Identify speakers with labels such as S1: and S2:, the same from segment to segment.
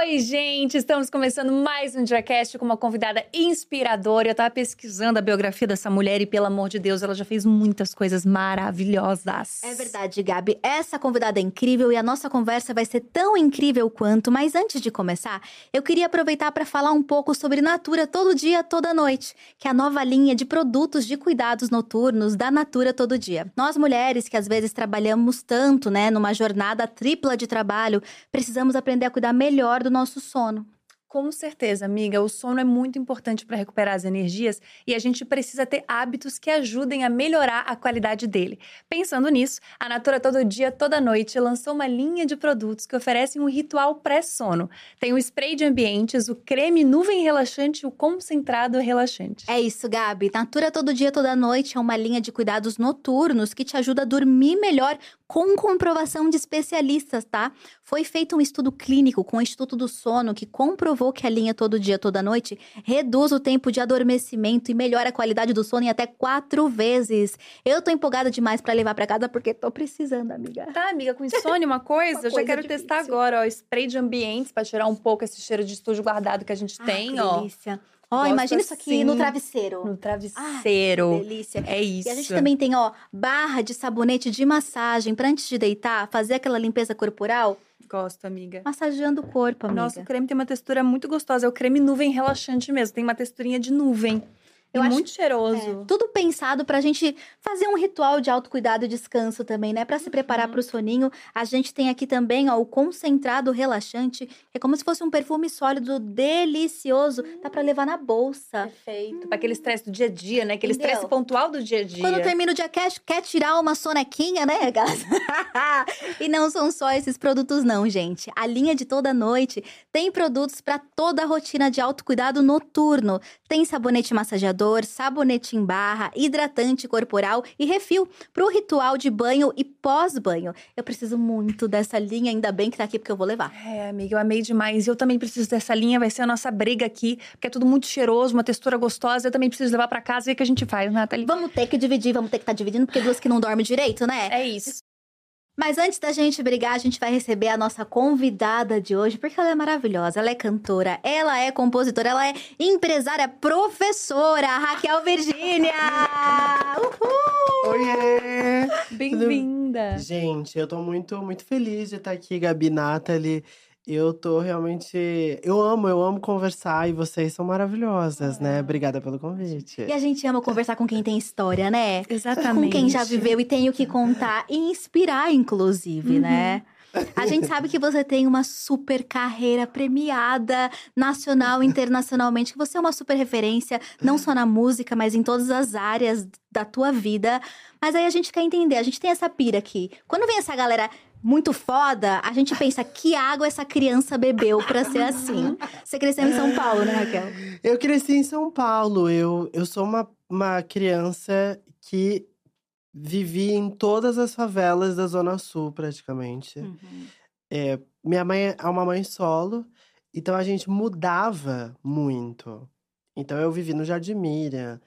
S1: Oi, gente! Estamos começando mais um Diacast com uma convidada inspiradora. Eu tava pesquisando a biografia dessa mulher e, pelo amor de Deus, ela já fez muitas coisas maravilhosas.
S2: É verdade, Gabi. Essa convidada é incrível e a nossa conversa vai ser tão incrível quanto. Mas antes de começar, eu queria aproveitar para falar um pouco sobre Natura Todo Dia, Toda Noite, que é a nova linha de produtos de cuidados noturnos da Natura Todo Dia. Nós mulheres que às vezes trabalhamos tanto, né, numa jornada tripla de trabalho, precisamos aprender a cuidar melhor do nosso sono.
S1: Com certeza, amiga. O sono é muito importante para recuperar as energias e a gente precisa ter hábitos que ajudem a melhorar a qualidade dele. Pensando nisso, a Natura Todo Dia, Toda Noite lançou uma linha de produtos que oferecem um ritual pré-sono. Tem o spray de ambientes, o creme nuvem relaxante e o concentrado relaxante.
S2: É isso, Gabi. Natura Todo Dia, Toda Noite é uma linha de cuidados noturnos que te ajuda a dormir melhor com comprovação de especialistas, tá? Foi feito um estudo clínico com o Instituto do Sono que comprovou que a linha todo dia, toda noite reduz o tempo de adormecimento e melhora a qualidade do sono em até quatro vezes. Eu tô empolgada demais para levar para casa porque tô precisando, amiga.
S1: Tá, amiga, com insônia uma coisa,
S2: Uma
S1: eu já
S2: coisa
S1: quero
S2: difícil.
S1: testar agora, ó, spray de ambientes para tirar um pouco esse cheiro de estúdio guardado que a gente tem,
S2: Ai, que
S1: ó.
S2: delícia. Ó,
S1: Gosto
S2: imagina isso aqui
S1: assim.
S2: no travesseiro.
S1: No
S2: Ai,
S1: travesseiro.
S2: que delícia.
S1: é isso.
S2: E a gente também tem, ó, barra de sabonete de massagem para antes de deitar, fazer aquela limpeza corporal,
S1: gosto, amiga.
S2: massageando o corpo, amiga.
S1: Nossa, o creme tem uma textura muito gostosa. É o creme nuvem relaxante mesmo. Tem uma texturinha de nuvem.
S2: Eu acho-
S1: muito cheiroso.
S2: É, tudo pensado pra gente fazer um ritual de autocuidado e descanso também, né? Pra se preparar
S1: Uhum.
S2: pro soninho. A gente tem aqui também, ó, o concentrado relaxante, é como se fosse um perfume sólido delicioso. Dá pra levar na bolsa.
S1: Perfeito. Pra aquele estresse do dia a dia, né? Aquele estresse pontual do dia a dia.
S2: Quando termina o dia cash, quer tirar uma sonequinha, né, gata? e não são só esses produtos não, gente. A linha de toda noite tem produtos pra toda a rotina de autocuidado noturno. Tem sabonete massageador, sabonete em barra, hidratante corporal e refil pro ritual de banho e pós-banho. Eu preciso muito dessa linha, ainda bem que tá aqui porque eu vou levar.
S1: É, amiga, eu amei demais. Eu também preciso dessa linha, vai ser a nossa briga aqui, porque é tudo muito cheiroso, uma textura gostosa. Eu também preciso levar pra casa. E o que a gente faz, Nathalie?
S2: Vamos ter que dividir, vamos ter que estar dividindo, porque duas que não dormem direito, né?
S1: É isso.
S2: Mas antes da gente brigar, a gente vai receber a nossa convidada de hoje, porque ela é maravilhosa. Ela é cantora, ela é compositora, ela é empresária, professora, Raquel Virgínia! Uhul!
S3: Oiê!
S1: Bem-vinda.
S3: Gente, eu tô muito, muito feliz de estar aqui, Gabi, Nathalie. Eu tô realmente. Eu amo, eu amo conversar e vocês são maravilhosas, né? Obrigada pelo convite.
S2: E a gente ama conversar com quem tem história, né?
S1: Exatamente.
S2: Com quem já viveu e tem o que contar e inspirar, inclusive, né? A gente sabe que você tem uma super carreira premiada nacional e internacionalmente, que você é uma super referência, não só na música, mas em todas as áreas da tua vida. Mas aí a gente quer entender, a gente tem essa pira aqui. Quando vem essa galera muito foda, a gente pensa que água essa criança bebeu pra ser assim. Você cresceu em São Paulo, né, Raquel?
S3: Eu cresci em São Paulo. Eu, eu sou uma, uma criança que vivi em todas as favelas da Zona Sul, praticamente. É, minha mãe é uma mãe solo, então a gente mudava muito. Então eu vivi no Jardim Miriam,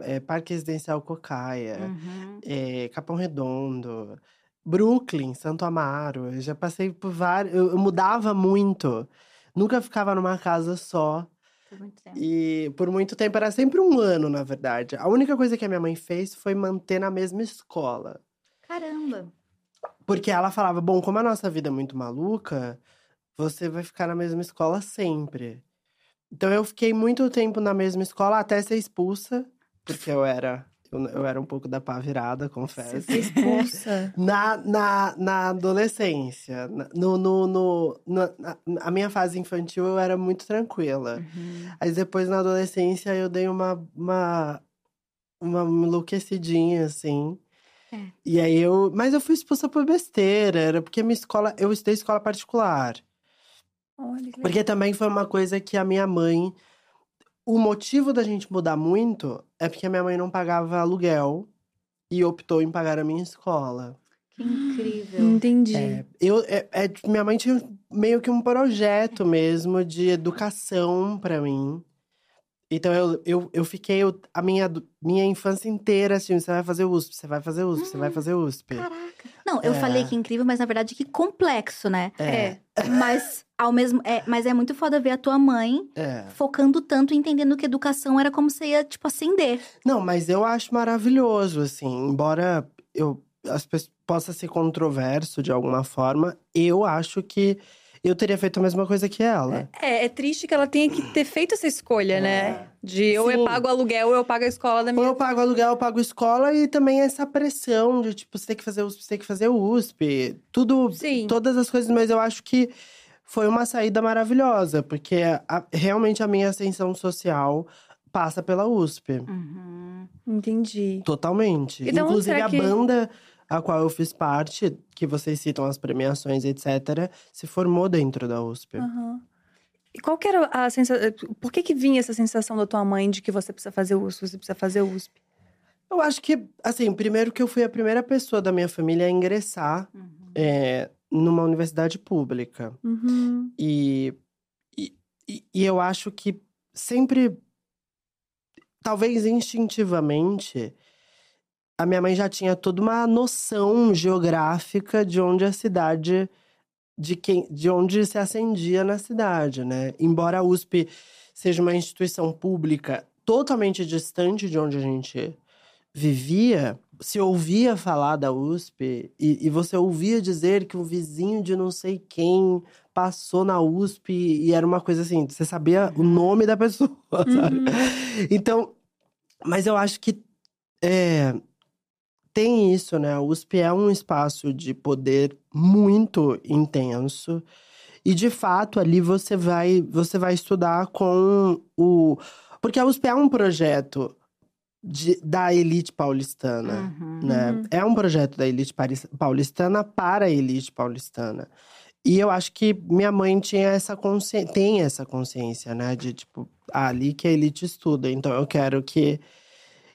S3: é, Parque Residencial Cocaia,
S2: Uhum.
S3: é, Capão Redondo, Brooklyn, Santo Amaro. Eu já passei por vários. Eu, eu mudava muito. Nunca ficava numa casa só.
S2: Por muito tempo.
S3: E por muito tempo era sempre um ano, na verdade. A única coisa que a minha mãe fez foi manter na mesma escola.
S2: Caramba.
S3: Porque ela falava: bom, como a nossa vida é muito maluca, você vai ficar na mesma escola sempre. Então eu fiquei muito tempo na mesma escola até ser expulsa, porque eu era. Eu, eu era um pouco da pá virada, confesso.
S1: Você expulsa.
S3: Na, na, na adolescência. No, no, no, na, a minha fase infantil eu era muito tranquila.
S2: Uhum.
S3: Aí depois na adolescência eu dei uma, uma, uma enlouquecidinha, assim.
S2: É.
S3: E aí eu. Mas eu fui expulsa por besteira, era porque a minha escola. Eu estudei escola particular.
S1: Olha.
S3: Porque também foi uma coisa que a minha mãe. O motivo da gente mudar muito é porque a minha mãe não pagava aluguel e optou em pagar a minha escola.
S2: Que incrível.
S1: Entendi.
S3: É, eu, é, é, minha mãe tinha meio que um projeto mesmo de educação pra mim. Então eu, eu, eu fiquei o- a minha, minha infância inteira assim: você vai fazer USP, você vai fazer USP, você vai fazer USP.
S2: Caraca. Não, eu
S3: É.
S2: falei que incrível, mas na verdade que complexo, né?
S3: É.
S2: Mas ao mesmo, é, mas é muito foda ver a tua mãe
S3: É.
S2: focando tanto, entendendo que educação era como você ia tipo acender.
S3: Não, mas eu acho maravilhoso, assim, embora eu as pessoas possa ser controverso de alguma forma, eu acho que eu teria feito a mesma coisa que ela.
S1: É, é triste que ela tenha que ter feito essa escolha, né? De ou eu
S3: Sim.
S1: pago o aluguel ou eu pago a escola da
S3: Ou
S1: minha.
S3: eu pago aluguel, eu pago escola e também essa pressão de, tipo, você tem que fazer USP, você tem que fazer USP. Tudo,
S1: Sim.
S3: todas as coisas, mas eu acho que foi uma saída maravilhosa, porque a- realmente a minha ascensão social passa pela USP.
S2: Uhum.
S1: Entendi.
S3: Totalmente.
S1: Então,
S3: Inclusive, a
S1: que-
S3: banda a qual eu fiz parte, que vocês citam as premiações, etc., se formou dentro da USP.
S1: Aham. E qual que era a sensação. Por que que vinha essa sensação da tua mãe de que você precisa fazer USP, você precisa fazer USP?
S3: Eu acho que, assim, primeiro que eu fui a primeira pessoa da minha família a ingressar
S2: Uhum.
S3: é, numa universidade pública.
S1: Uhum.
S3: E, e, e- eu acho que sempre, talvez instintivamente, a minha mãe já tinha toda uma noção geográfica de onde a cidade, de quem, de onde se acendia na cidade, né? Embora a USP seja uma instituição pública totalmente distante de onde a gente vivia, se ouvia falar da USP e, e você ouvia dizer que um vizinho de não sei quem passou na USP e era uma coisa assim, você sabia o nome da pessoa, sabe? Então, mas eu acho que é, tem isso, né? A USP é um espaço de poder muito intenso. E de fato, ali você vai, você vai estudar com o. Porque a USP é um projeto de- da elite paulistana
S2: Uhum.
S3: né?
S1: Uhum.
S3: É um projeto da elite paulistana para a elite paulistana. E eu acho que minha mãe tinha essa consciência, tem essa consciência, né? De tipo, ah, ali que a elite estuda. Então eu quero que,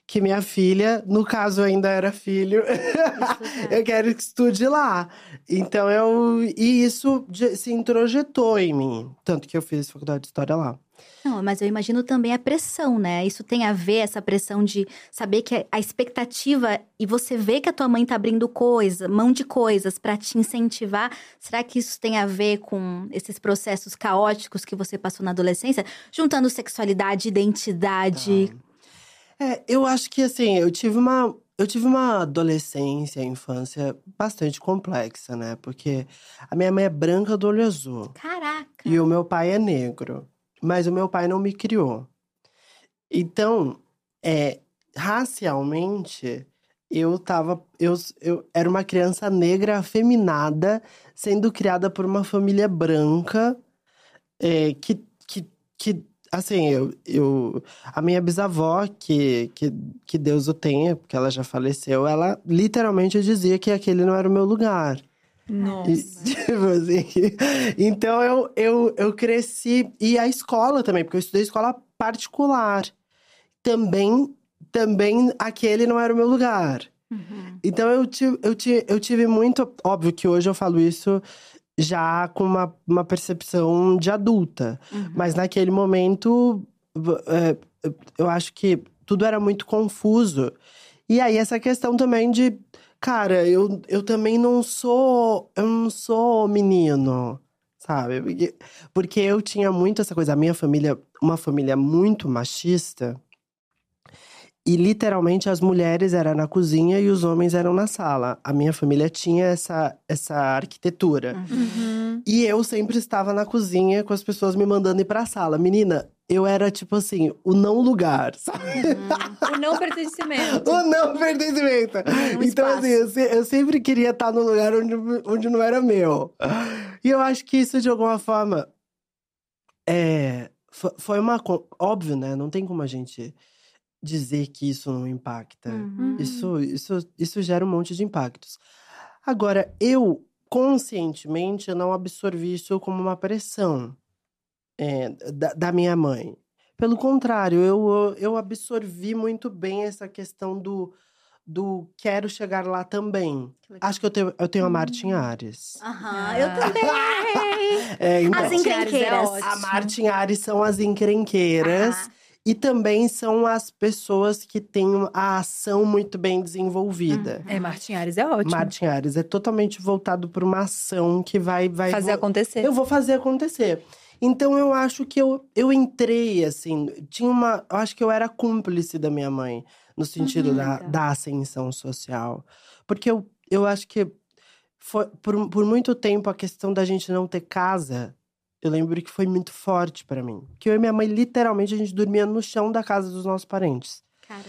S3: que minha filha, no caso ainda era filho, eu quero que estude lá. Então eu. E isso se introjetou em mim. Tanto que eu fiz faculdade de história lá.
S2: Não, mas eu imagino também a pressão, né? Isso tem a ver, essa pressão de saber que a expectativa e você vê que a tua mãe tá abrindo coisa, mão de coisas pra te incentivar. Será que isso tem a ver com esses processos caóticos que você passou na adolescência? Juntando sexualidade, identidade.
S3: É, eu acho que assim, eu tive uma. Eu tive uma adolescência, infância bastante complexa, né? Porque a minha mãe é branca do olho azul.
S2: Caraca!
S3: E o meu pai é negro. Mas o meu pai não me criou. Então, é, racialmente, eu tava. Eu, eu era uma criança negra afeminada, sendo criada por uma família branca, é, que, que, que assim, eu, eu. A minha bisavó, que, que, que Deus o tenha, porque ela já faleceu, ela literalmente dizia que aquele não era o meu lugar.
S1: Nossa.
S3: E, tipo assim, então eu, eu, eu cresci. E a escola também, porque eu estudei escola particular. Também, também aquele não era o meu lugar.
S2: Uhum.
S3: Então eu tive, eu, eu tive muito. Óbvio que hoje eu falo isso já com uma, uma percepção de adulta.
S2: Uhum.
S3: Mas naquele momento, é, eu acho que tudo era muito confuso. E aí, essa questão também de. Cara, eu, eu também não sou. Eu não sou menino, sabe? Porque, porque eu tinha muito essa coisa. A minha família, uma família muito machista. E literalmente as mulheres eram na cozinha e os homens eram na sala. A minha família tinha essa, essa arquitetura.
S1: Uhum.
S3: E eu sempre estava na cozinha com as pessoas me mandando ir pra sala. Menina, eu era tipo assim, o não lugar, sabe?
S1: O não pertencimento.
S3: o não pertencimento.
S2: Um
S3: então,
S2: espaço.
S3: assim, eu, eu sempre queria estar no lugar onde, onde não era meu. E eu acho que isso, de alguma forma, é, fo- foi uma. Óbvio, né? Não tem como a gente dizer que isso não impacta.
S2: Uhum.
S3: Isso, isso, isso gera um monte de impactos. Agora, eu, conscientemente, eu não absorvi isso como uma pressão é, da, da minha mãe. Pelo contrário, eu, eu absorvi muito bem essa questão do, do quero chegar lá também. Acho que eu tenho, eu tenho a Martin Ares.
S2: Aham, eu
S1: Ah.
S2: também.
S3: É, então,
S2: As encrenqueiras.
S1: Ares é
S3: a Martin Ares são as encrenqueiras.
S2: Ah.
S3: E também são as pessoas que têm a ação muito bem desenvolvida.
S1: É, Martin Ares é ótimo.
S3: Martin Ares é totalmente voltado para uma ação que vai, vai
S1: Fazer acontecer.
S3: Eu vou fazer acontecer. Então eu acho que eu, eu entrei assim, tinha uma, eu acho que eu era cúmplice da minha mãe no sentido
S2: Uhum,
S3: da,
S2: tá.
S3: da ascensão social, porque eu, eu acho que foi por, por muito tempo a questão da gente não ter casa. Eu lembro que foi muito forte para mim. Que eu e minha mãe, literalmente, a gente dormia no chão da casa dos nossos parentes
S2: Caramba.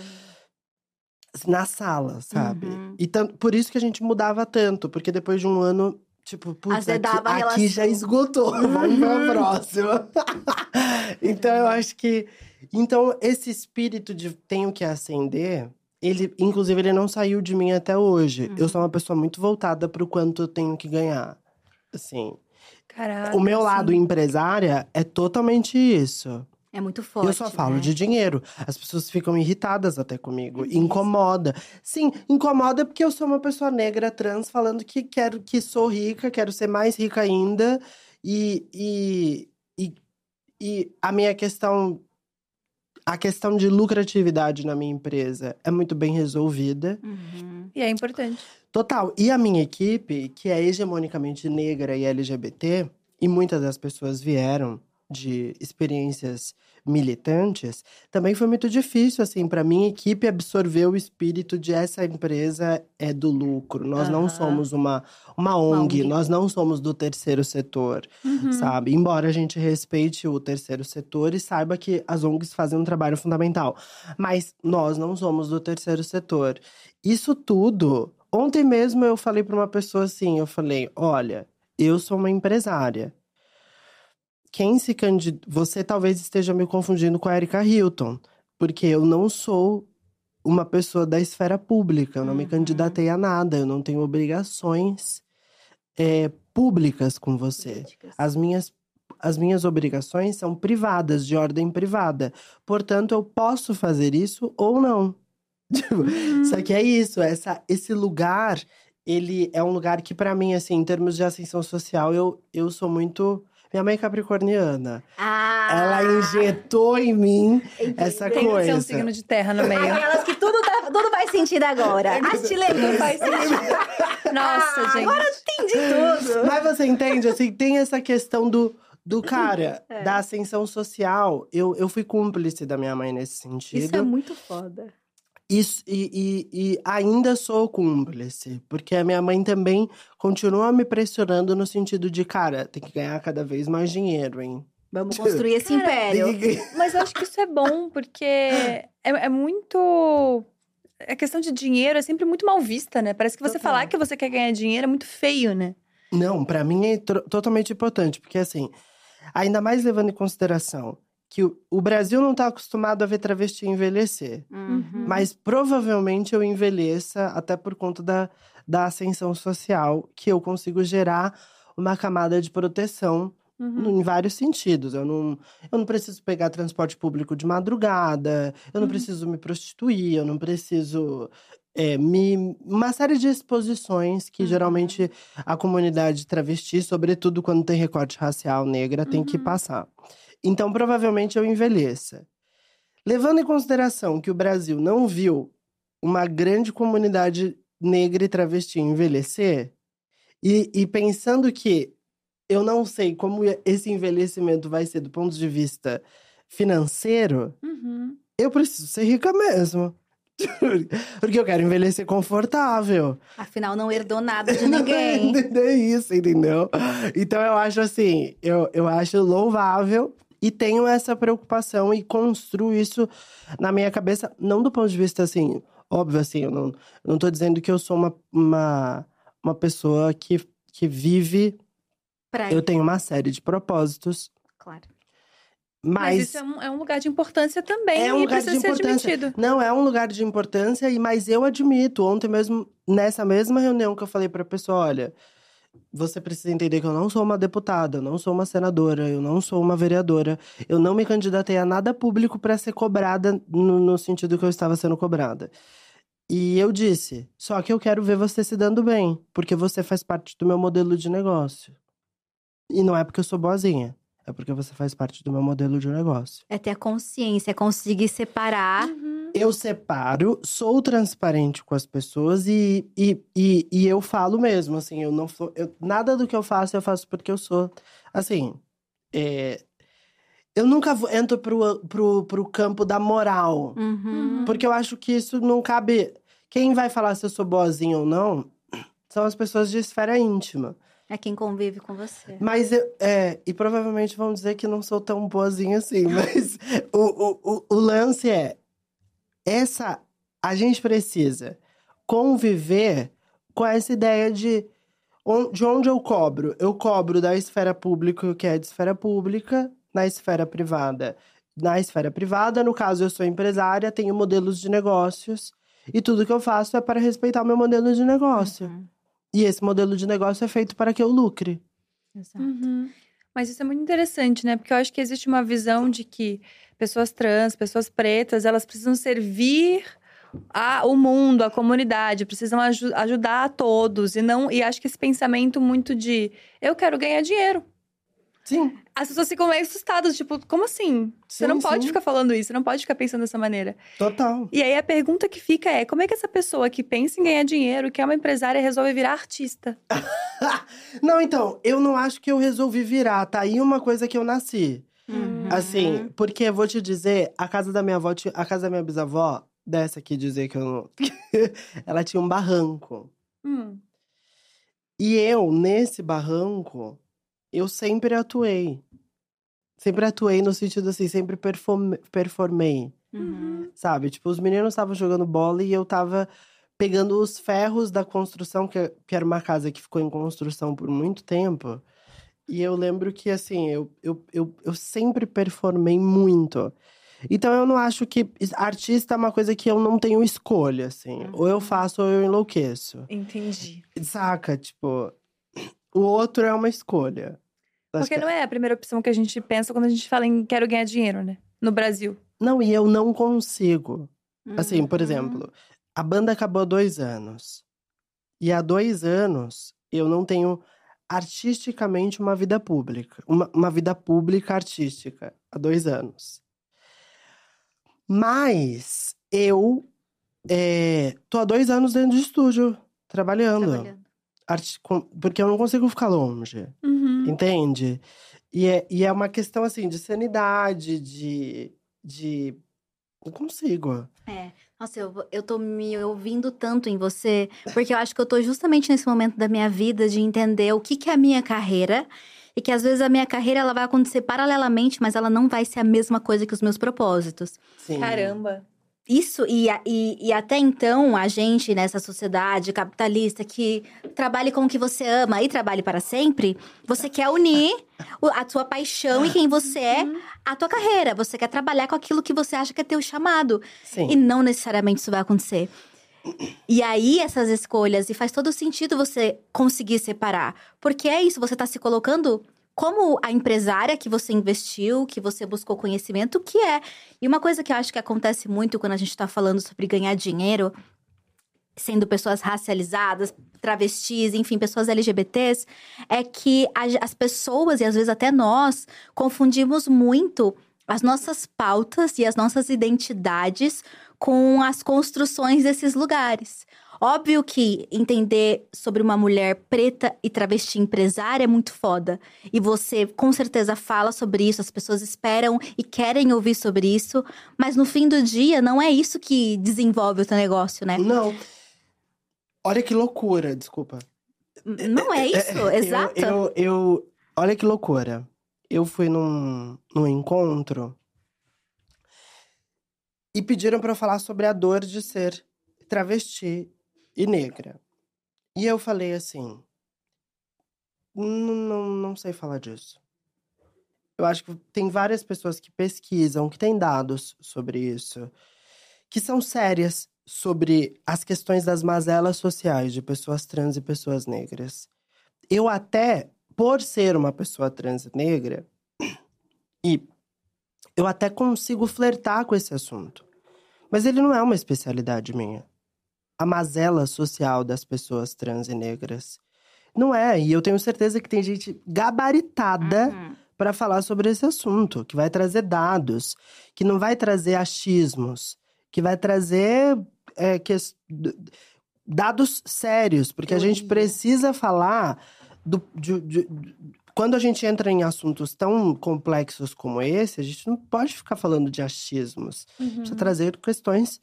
S3: na sala, sabe?
S2: Uhum.
S3: E tanto, por isso que a gente mudava tanto, porque depois de um ano, tipo, putz, aqui, aqui já esgotou, vamos pra próxima. então eu acho que. Então, esse espírito de tenho que acender, ele, inclusive, ele não saiu de mim até hoje. Eu sou uma pessoa muito voltada pro quanto eu tenho que ganhar. Assim,
S1: Caraca,
S3: o meu
S1: sim.
S3: lado empresária é totalmente isso.
S2: É muito forte.
S3: Eu só falo
S2: né?
S3: de dinheiro. As pessoas ficam irritadas até comigo. Incomoda. Sim, incomoda porque eu sou uma pessoa negra trans falando que quero que sou rica, quero ser mais rica ainda. E, e, e, e a minha questão. A questão de lucratividade na minha empresa é muito bem resolvida.
S2: Uhum.
S1: E é importante.
S3: Total. E a minha equipe, que é hegemonicamente negra e LGBT, e muitas das pessoas vieram de experiências militantes, também foi muito difícil, assim, para minha equipe absorver o espírito de essa empresa é do lucro. Nós não
S1: Aham.
S3: somos uma, uma ONG,
S2: ONG.
S3: nós não somos do terceiro setor,
S1: Uhum.
S3: sabe? Embora a gente respeite o terceiro setor e saiba que as ONGs fazem um trabalho fundamental. Mas nós não somos do terceiro setor. Isso tudo. Ontem mesmo eu falei para uma pessoa assim: eu falei, olha, eu sou uma empresária. Quem se candid... Você talvez esteja me confundindo com a Erika Hilton, porque eu não sou uma pessoa da esfera pública, eu não me
S2: Uhum.
S3: candidatei a nada, eu não tenho obrigações é, públicas com você.
S2: Políticas.
S3: As minhas, as minhas obrigações são privadas, de ordem privada. Portanto, eu posso fazer isso ou não. Tipo,
S2: Uhum.
S3: Só que é isso, essa, esse lugar, ele é um lugar que, pra mim, assim, em termos de ascensão social, eu, eu sou muito. Minha mãe é capricorniana.
S2: Ah!
S3: Ela injetou em mim essa
S1: Tem que
S3: coisa.
S1: ser um signo de terra no meio.
S2: Aquelas que tudo, tá, tudo faz sentido agora. As chilenas.
S1: Faz sentido. Nossa,
S2: Ah,
S1: gente.
S2: Agora entendi tudo.
S3: Mas você entende, assim, tem essa questão do, do cara,
S2: É.
S3: da ascensão social. Eu, eu fui cúmplice da minha mãe nesse sentido.
S2: Isso é muito foda.
S3: Isso, e, e, e ainda sou cúmplice, porque a minha mãe também continua me pressionando no sentido de, cara, tem que ganhar cada vez mais dinheiro, hein?
S2: Vamos construir esse
S1: Cara,
S2: império.
S3: Que
S1: Mas eu acho que isso é bom, porque é, é muito. A questão de dinheiro é sempre muito mal vista, né? Parece que você
S2: Total.
S1: falar que você quer ganhar dinheiro é muito feio, né?
S3: Não, pra mim é totalmente importante, porque assim, ainda mais levando em consideração que o, Brasil não tá acostumado a ver travesti envelhecer.
S2: Uhum.
S3: Mas provavelmente eu envelheça até por conta da, da ascensão social, que eu consigo gerar uma camada de proteção
S1: Uhum.
S3: em vários sentidos. Eu não, eu não preciso pegar transporte público de madrugada, eu não preciso me prostituir, eu não preciso. é, me, uma série de exposições que geralmente a comunidade travesti, sobretudo quando tem recorte racial negra, tem que passar. Então, provavelmente eu envelheça. Levando em consideração que o Brasil não viu uma grande comunidade negra e travesti envelhecer, e, e pensando que eu não sei como esse envelhecimento vai ser do ponto de vista financeiro,
S1: Uhum.
S3: eu preciso ser rica mesmo. Porque eu quero envelhecer confortável.
S2: Afinal, não herdou nada de ninguém.
S3: É isso, entendeu? Então eu acho assim, eu, eu acho louvável e tenho essa preocupação e construo isso na minha cabeça, não do ponto de vista assim, óbvio assim, eu não, eu não tô dizendo que eu sou uma, uma, uma pessoa que, que vive,
S2: Pra
S3: eu tenho uma série de propósitos,
S2: Claro.
S1: Mas,
S3: mas,
S1: isso é um, é um lugar de importância também
S3: É um
S1: e
S3: lugar
S1: precisa
S3: de
S1: ser
S3: importância.
S1: admitido.
S3: Não, é um lugar de importância, e mas eu admito. Ontem mesmo, nessa mesma reunião que eu falei pra pessoa: olha, você precisa entender que eu não sou uma deputada, eu não sou uma senadora, eu não sou uma vereadora. Eu não me candidatei a nada público pra ser cobrada no, no sentido que eu estava sendo cobrada. E eu disse: só que eu quero ver você se dando bem, porque você faz parte do meu modelo de negócio. E não é porque eu sou boazinha. É porque você faz parte do meu modelo de negócio.
S2: É ter a consciência, é conseguir separar.
S1: Uhum.
S3: Eu separo, sou transparente com as pessoas e, e, e, e eu falo mesmo, assim, eu não sou. eu- nada do que eu faço, eu faço porque eu sou. Assim. é, eu nunca vou- entro pro, pro, pro campo da moral.
S2: Uhum.
S3: Porque eu acho que isso não cabe. Quem vai falar se eu sou boazinha ou não são as pessoas de esfera íntima.
S2: É quem convive com você.
S3: Mas eu, é, e provavelmente vão dizer que não sou tão boazinha assim, mas o, o, o, lance é essa a gente precisa conviver com essa ideia de de onde eu cobro. Eu cobro da esfera pública, o que é de esfera pública, na esfera privada. Na esfera privada, no caso, eu sou empresária, tenho modelos de negócios, e tudo que eu faço é para respeitar o meu modelo de negócio.
S2: Uhum.
S3: E esse modelo de negócio é feito para que eu lucre.
S2: Exato.
S1: Uhum. Mas isso é muito interessante, né? Porque eu acho que existe uma visão de que pessoas trans, pessoas pretas, elas precisam servir a, o mundo, a comunidade, precisam aju- ajudar a todos. E não e acho que esse pensamento muito de eu quero ganhar dinheiro.
S3: Sim.
S1: As pessoas ficam meio assustadas, tipo, como assim? Você
S3: Sim,
S1: não pode
S3: sim.
S1: ficar falando isso, você não pode ficar pensando dessa maneira.
S3: Total.
S1: E aí a pergunta que fica é: como é que essa pessoa que pensa em ganhar dinheiro, que é uma empresária, resolve virar artista?
S3: não, então, eu não acho que eu resolvi virar. Tá aí uma coisa que eu nasci.
S2: Uhum.
S3: Assim, porque vou te dizer, a casa da minha avó, a casa da minha bisavó, dessa aqui dizer que eu não. ela tinha um barranco.
S1: Hum.
S3: E eu, nesse barranco, eu sempre atuei. Sempre atuei no sentido assim, sempre performe- performei.
S2: Uhum.
S3: Sabe? Tipo, os meninos estavam jogando bola e eu tava pegando os ferros da construção, que, que era uma casa que ficou em construção por muito tempo. E eu lembro que, assim, eu, eu, eu, eu sempre performei muito. Então, eu não acho que artista é uma coisa que eu não tenho escolha, assim. Ou eu faço ou eu enlouqueço.
S1: Entendi.
S3: Saca? Tipo, o outro é uma escolha.
S1: Porque
S3: que-
S1: não é a primeira opção que a gente pensa quando a gente fala em quero ganhar dinheiro, né? No Brasil.
S3: Não, e eu não consigo. Assim, por
S2: Uhum.
S3: exemplo, a banda acabou há dois anos. E há dois anos eu não tenho artisticamente uma vida pública. Uma, uma vida pública artística. Há dois anos. Mas eu é, tô há dois anos dentro de estúdio, trabalhando.
S2: Trabalhando.
S3: Arti- porque eu não consigo ficar longe.
S1: Uhum.
S3: Entende? E é, e é uma questão, assim, de sanidade, de. de... Não consigo.
S2: É. Nossa, eu, eu tô me ouvindo tanto em você, porque eu acho que eu tô justamente nesse momento da minha vida de entender o que, que é a minha carreira. E que às vezes a minha carreira ela vai acontecer paralelamente, mas ela não vai ser a mesma coisa que os meus propósitos.
S3: Sim.
S1: Caramba.
S2: Isso, e, e, e até então, a gente nessa sociedade capitalista que trabalhe com o que você ama e trabalhe para sempre, você quer unir a tua paixão e quem você é à tua carreira. Você quer trabalhar com aquilo que você acha que é teu chamado.
S3: Sim.
S2: E não necessariamente isso vai acontecer. E aí, essas escolhas, e faz todo sentido você conseguir separar. Porque é isso, você tá se colocando como a empresária que você investiu, que você buscou conhecimento, que é. E uma coisa que eu acho que acontece muito quando a gente tá falando sobre ganhar dinheiro, sendo pessoas racializadas, travestis, enfim, pessoas LGBTs, é que as pessoas, e às vezes até nós, confundimos muito as nossas pautas e as nossas identidades com as construções desses lugares. Óbvio que entender sobre uma mulher preta e travesti empresária é muito foda. E você com certeza fala sobre isso, as pessoas esperam e querem ouvir sobre isso, mas no fim do dia não é isso que desenvolve o teu negócio, né?
S3: Não. Olha que loucura, desculpa.
S2: Não é isso, exato.
S3: Eu, eu, eu, olha que loucura. Eu fui num, num encontro e pediram para eu falar sobre a dor de ser travesti e negra. E eu falei assim: não, não, sei falar disso. Eu acho que tem várias pessoas que pesquisam, que têm dados sobre isso, que são sérias sobre as questões das mazelas sociais de pessoas trans e pessoas negras. Eu até, por ser uma pessoa trans e negra, e eu até consigo flertar com esse assunto. Mas ele não é uma especialidade minha a mazela social das pessoas trans e negras. Não é, e eu tenho certeza que tem gente gabaritada uhum. para falar sobre esse assunto, que vai trazer dados, que não vai trazer achismos, que vai trazer é, que, dados sérios, porque a gente precisa falar do, de, de, quando a gente entra em assuntos tão complexos como esse, a gente não pode ficar falando de achismos. Uhum. Precisa trazer questões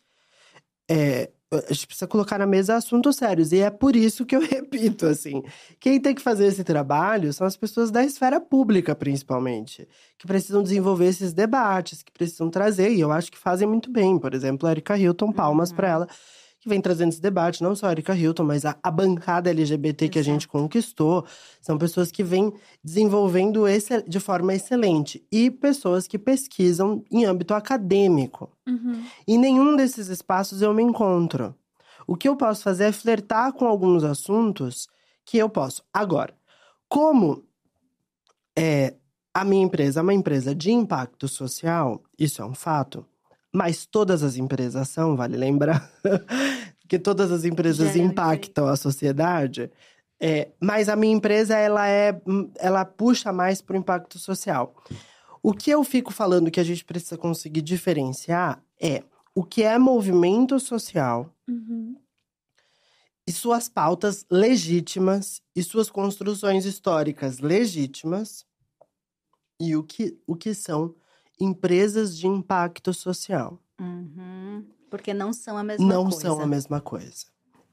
S3: é, a gente precisa colocar na mesa assuntos sérios. E é por isso que eu repito, assim. Quem tem que fazer esse trabalho são as pessoas da esfera pública, principalmente. Que precisam desenvolver esses debates, que precisam trazer. E eu acho que fazem muito bem. Por exemplo, a Erika Hilton, palmas uhum. para ela que vem trazendo esse debate, não só a Erika Hilton, mas a, a bancada LGBT Exato. que a gente conquistou. São pessoas que vêm desenvolvendo esse, de forma excelente. E pessoas que pesquisam em âmbito acadêmico. Uhum. Em nenhum desses espaços eu me encontro. O que eu posso fazer é flertar com alguns assuntos que eu posso. Agora, como é, a minha empresa é uma empresa de impacto social, isso é um fato, mas todas as empresas são, vale lembrar, que todas as empresas impactam a sociedade. É, mas a minha empresa ela é, ela puxa mais para o impacto social. O que eu fico falando que a gente precisa conseguir diferenciar é o que é movimento social uhum. e suas pautas legítimas e suas construções históricas legítimas e o que, o que são empresas de impacto social.
S2: Uhum. Porque não são a mesma
S3: não
S2: coisa.
S3: Não são a mesma coisa.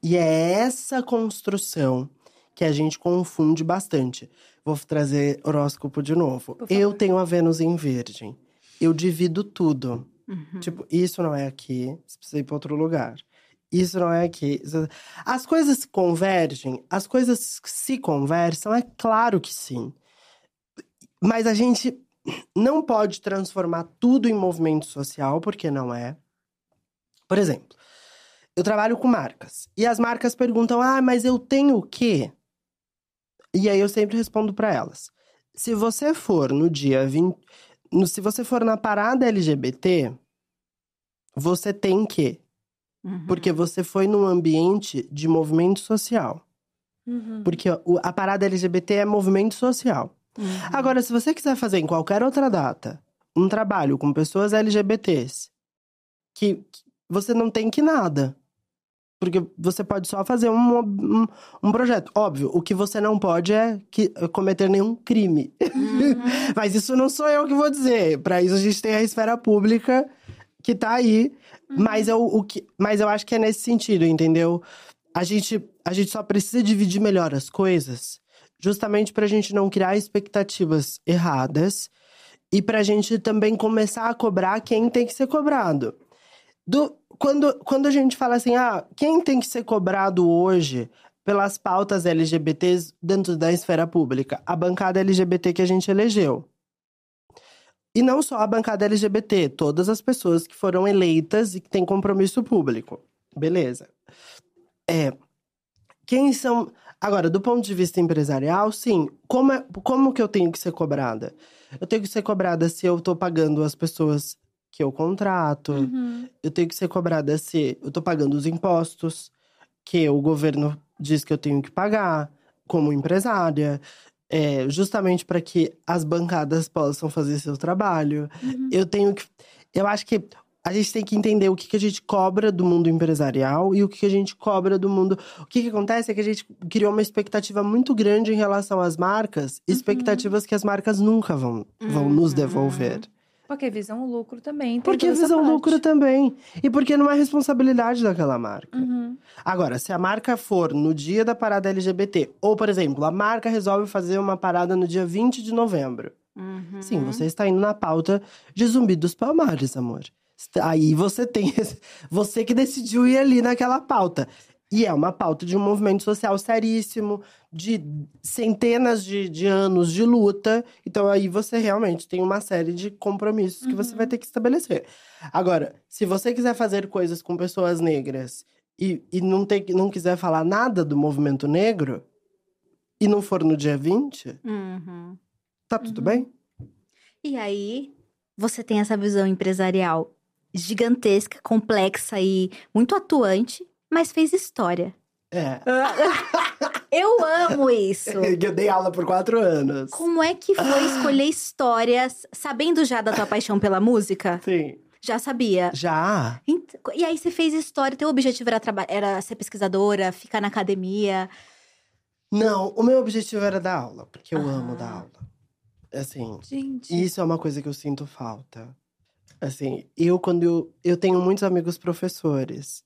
S3: E é essa construção que a gente confunde bastante. Vou trazer horóscopo de novo. Eu tenho a Vênus em Virgem. Eu divido tudo. Uhum. Tipo, isso não é aqui, você precisa ir para outro lugar. Isso não é aqui. As coisas convergem, as coisas se conversam, é claro que sim. Mas a gente não pode transformar tudo em movimento social, porque não é. Por exemplo, eu trabalho com marcas e as marcas perguntam: "Ah, mas eu tenho o quê?" E aí eu sempre respondo para elas: "Se você for no dia 20, no, se você for na parada LGBT, você tem que uhum. porque você foi num ambiente de movimento social. Uhum. Porque a, a parada LGBT é movimento social. Uhum. Agora, se você quiser fazer em qualquer outra data um trabalho com pessoas LGBTs, que, que você não tem que nada. Porque você pode só fazer um, um, um, projeto. Óbvio, o que você não pode é que, cometer nenhum crime. Uhum. Mas isso não sou eu que vou dizer. Para isso a gente tem a esfera pública que tá aí. Uhum. Mas, eu, o que, mas eu acho que é nesse sentido, entendeu? A gente, a gente só precisa dividir melhor as coisas justamente para a gente não criar expectativas erradas e para a gente também começar a cobrar quem tem que ser cobrado. Do, quando, quando a gente fala assim, ah, quem tem que ser cobrado hoje pelas pautas LGBTs dentro da esfera pública? A bancada LGBT que a gente elegeu. E não só a bancada LGBT, todas as pessoas que foram eleitas e que têm compromisso público. Beleza. É, quem são. Agora, do ponto de vista empresarial, sim. Como, é, como que eu tenho que ser cobrada? Eu tenho que ser cobrada se eu tô pagando as pessoas que eu contrato. Uhum. Eu tenho que ser cobrada se eu tô pagando os impostos que o governo diz que eu tenho que pagar como empresária. é, justamente para que as bancadas possam fazer seu trabalho.
S1: Uhum.
S3: Eu tenho que. Eu acho que a gente tem que entender o que, que a gente cobra do mundo empresarial e o que, que a gente cobra do mundo. O que, que acontece é que a gente criou uma expectativa muito grande em relação às marcas, expectativas que as marcas nunca vão, vão nos devolver.
S1: Porque visam o lucro também.
S3: Porque visam lucro também. E porque não é responsabilidade daquela marca.
S1: Uhum.
S3: Agora, se a marca for no dia da parada LGBT, ou, por exemplo, a marca resolve fazer uma parada no dia 20 de novembro.
S2: Uhum.
S3: Sim, você está indo na pauta de Zumbi dos Palmares, amor. Aí você tem. Você que decidiu ir ali naquela pauta. E é uma pauta de um movimento social seríssimo, de centenas de, de anos de luta. Então aí você realmente tem uma série de compromissos que você vai ter que estabelecer. Agora, se você quiser fazer coisas com pessoas negras e, e não, ter, não quiser falar nada do movimento negro, e não for no dia 20,
S2: Uhum.
S3: tá tudo bem?
S2: E aí, você tem essa visão empresarial gigantesca, complexa e muito atuante, mas fez história.
S3: É.
S2: Eu amo isso.
S3: Eu dei aula por quatro anos.
S2: Como é que foi escolher histórias, sabendo já da tua paixão pela música?
S3: Sim.
S2: Já sabia.
S3: Já?
S2: E aí você fez história, teu objetivo era, era ser pesquisadora, ficar na academia.
S3: Não, o meu objetivo era dar aula, porque eu
S2: Ah.
S3: amo dar aula. Assim,
S1: Gente.
S3: isso é uma coisa que eu sinto falta. Assim, eu quando eu, eu tenho muitos amigos professores,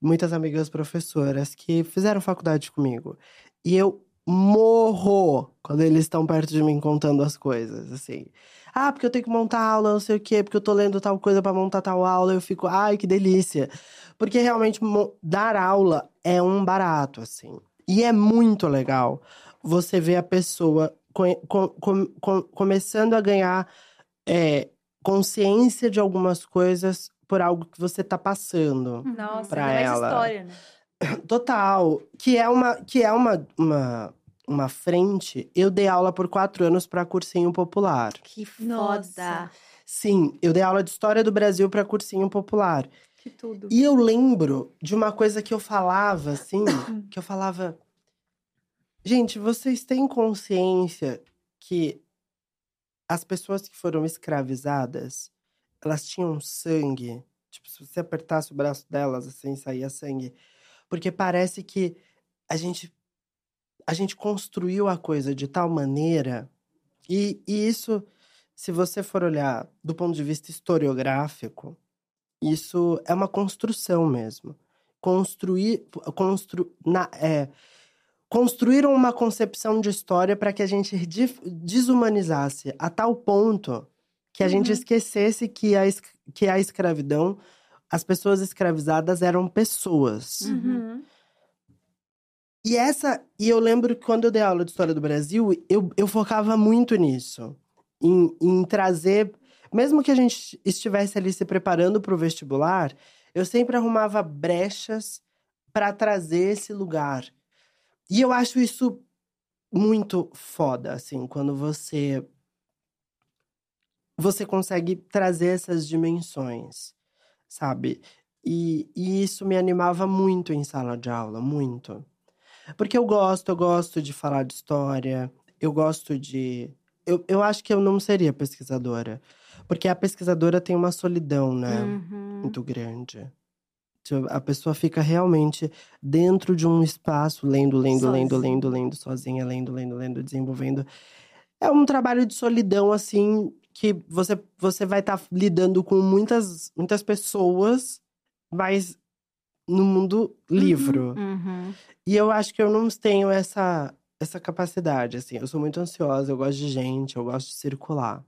S3: muitas amigas professoras que fizeram faculdade comigo. E eu morro quando eles estão perto de mim contando as coisas, assim. Ah, porque eu tenho que montar aula, não sei o quê, porque eu tô lendo tal coisa pra montar tal aula, eu fico, ai, que delícia. Porque realmente dar aula é um barato, assim. E é muito legal você ver a pessoa co- co- com- com- começando a ganhar é, consciência de algumas coisas por algo que você tá passando.
S1: Nossa,
S3: pra
S1: mais
S3: ela.
S1: história, né?
S3: Total. Que é uma, que é uma, uma, uma frente. Eu dei aula por quatro anos para cursinho popular.
S2: Que
S1: Nossa.
S2: foda.
S3: Sim, eu dei aula de história do Brasil para cursinho popular.
S1: Que tudo.
S3: E eu lembro de uma coisa que eu falava, assim, que eu falava. Gente, vocês têm consciência que as pessoas que foram escravizadas, elas tinham sangue. Tipo, se você apertasse o braço delas, assim, saía sangue. Porque parece que a gente, a gente construiu a coisa de tal maneira. E, e isso, se você for olhar do ponto de vista historiográfico, isso é uma construção mesmo. Construir, constru, na, é, construíram uma concepção de história para que a gente desumanizasse a tal ponto que a gente
S1: Uhum.
S3: esquecesse que a, que a escravidão, as pessoas escravizadas eram pessoas.
S1: Uhum.
S3: E essa, e eu lembro que quando eu dei aula de história do Brasil, eu, eu focava muito nisso, em, em trazer, mesmo que a gente estivesse ali se preparando para o vestibular, eu sempre arrumava brechas para trazer esse lugar. E eu acho isso muito foda, assim, quando você você consegue trazer essas dimensões, sabe? E, e isso me animava muito em sala de aula, muito. Porque eu gosto, eu gosto de falar de história, eu gosto de. Eu, eu acho que eu não seria pesquisadora. Porque a pesquisadora tem uma solidão, né?
S2: Uhum.
S3: Muito grande. Tipo, A pessoa fica realmente dentro de um espaço, lendo, lendo, lendo,
S2: Sozinha.
S3: lendo, lendo, sozinha, lendo, lendo, lendo, desenvolvendo. É um trabalho de solidão, assim, que você, você vai estar lidando com muitas, muitas pessoas, mas no mundo livro.
S2: Uhum.
S3: E eu acho que eu não tenho essa, essa capacidade, assim. Eu sou muito ansiosa, eu gosto de gente, eu gosto de circular.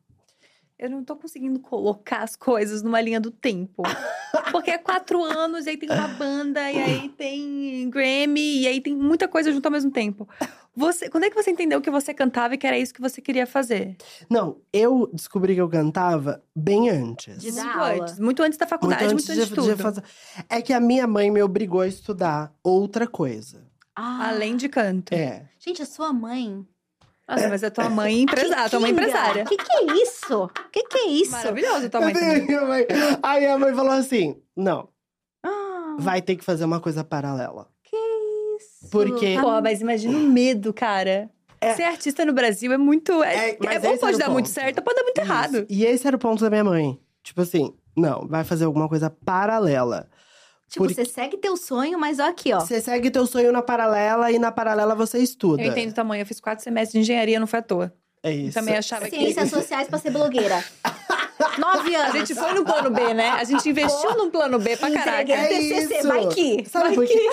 S1: Eu não tô conseguindo colocar as coisas numa linha do tempo. Porque é quatro anos, e aí tem uma banda, e aí tem Grammy, e aí tem muita coisa junto ao mesmo tempo. Você, quando é que você entendeu que você cantava e que era isso que você queria fazer?
S3: Não, eu descobri que eu cantava bem antes.
S2: De dar
S1: muito
S2: aula.
S1: antes. Muito antes da faculdade, muito antes, de, tudo.
S3: fazer. É que a minha mãe me obrigou a estudar outra coisa.
S2: Ah.
S1: Além de canto.
S3: É.
S2: Gente, a sua mãe.
S1: Nossa, mas a tua mãe é empresária, tua mãe é empresária.
S2: O que, que é isso? O que, que é isso?
S1: Maravilhoso, tua mãe também.
S3: tenho minha mãe- Aí a mãe falou assim: não,
S2: Ah,
S3: vai ter que fazer uma coisa paralela.
S2: que isso?
S3: Porque-
S1: Pô, mas imagina o medo, cara.
S3: É.
S1: Ser artista no Brasil é muito. É,
S3: É,
S1: é,
S3: era
S1: pode dar muito
S3: ponto.
S1: certo, ou pode dar muito errado.
S3: Isso. E esse era o ponto da minha mãe. Tipo assim, não, vai fazer alguma coisa paralela.
S2: Tipo,
S3: Porque-
S2: você segue teu sonho, mas ó aqui, ó.
S3: Você segue teu sonho na paralela e na paralela você estuda.
S1: Eu entendo o tamanho. Eu fiz quatro semestres de engenharia, não foi à toa.
S3: É isso.
S1: Também achava que.
S2: Ciências sociais pra ser blogueira. Nove
S1: A
S2: anos.
S1: gente foi no plano B, né? A gente investiu num plano B pra.
S2: Entreguei
S3: É
S2: TCC,
S3: isso.
S2: vai que.
S3: Sabe
S2: vai
S3: por
S2: que.
S3: quê?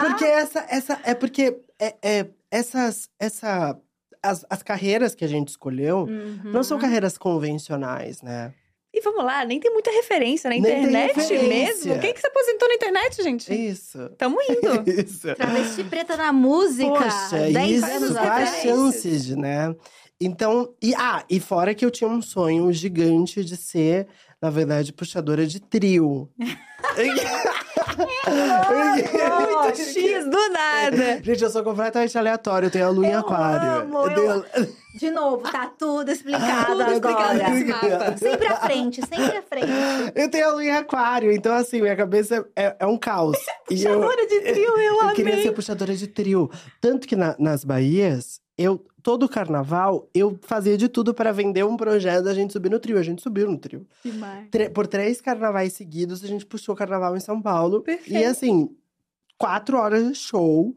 S3: Porque essa, essa, é porque é, é, essas, essa, as, as carreiras que a gente escolheu
S2: Uhum.
S3: não são carreiras convencionais, né?
S1: E vamos lá, nem tem muita referência na
S3: Nem
S1: internet
S3: referência.
S1: mesmo. Quem que se aposentou na internet, gente?
S3: Isso.
S1: Tamo indo.
S3: Isso.
S2: Travesti preta na música.
S3: Poxa,
S2: 10
S3: isso,
S2: anos
S3: chances, né? Então, e, ah, e fora que eu tinha um sonho gigante de ser, na verdade, puxadora de trio.
S1: Muito X do nada.
S3: Gente, eu sou completamente aleatório, eu tenho a lua em
S2: Eu
S3: aquário.
S2: amo,
S3: eu tenho...
S2: De novo, tá tudo explicado
S1: Tudo explicado
S2: agora.
S1: mapa.
S2: Sempre à frente, sempre à frente.
S3: eu tenho a lua em aquário, então assim, minha cabeça é, é um caos. E eu,
S1: Puxadora de trio, eu
S3: eu
S1: amei.
S3: queria ser puxadora de trio. Tanto que na- nas Bahias, eu, todo carnaval, eu fazia de tudo para vender um projeto da gente subir no trio. A gente subiu no trio. Tre- por três carnavais seguidos, a gente puxou o carnaval em São Paulo.
S1: Perfeito.
S3: E assim, quatro horas de show,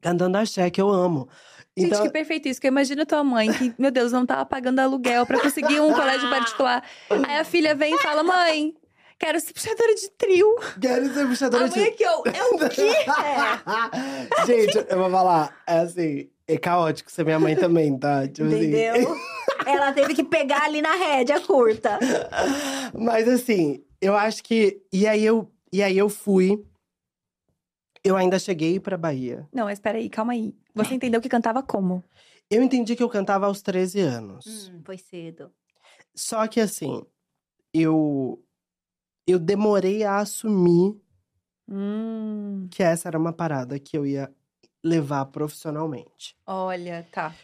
S3: cantando axé, que eu amo.
S1: Gente,
S3: Então,
S1: que perfeito isso. Que eu imagino tua mãe, que, meu Deus, não tava pagando aluguel pra conseguir um colégio particular. Aí a filha vem e fala: mãe, quero ser puxadora de trio.
S3: quero ser
S1: A
S3: puxadora
S1: mãe
S3: de...
S1: aqui, ó, é o quê?
S3: Gente, eu vou falar, é assim, é caótico ser minha mãe também, tá? Tipo assim.
S2: Entendeu? Ela teve que pegar ali na rédea curta.
S3: Mas assim, eu acho que. E aí eu, e aí eu fui. Eu ainda cheguei pra Bahia.
S1: Não, mas peraí, calma aí. Você entendeu que cantava como?
S3: Eu entendi que eu cantava aos 13 anos.
S2: Hum, foi cedo.
S3: Só que assim, eu. Eu demorei a assumir
S1: Hum,
S3: que essa era uma parada que eu ia levar profissionalmente.
S1: olha, tá.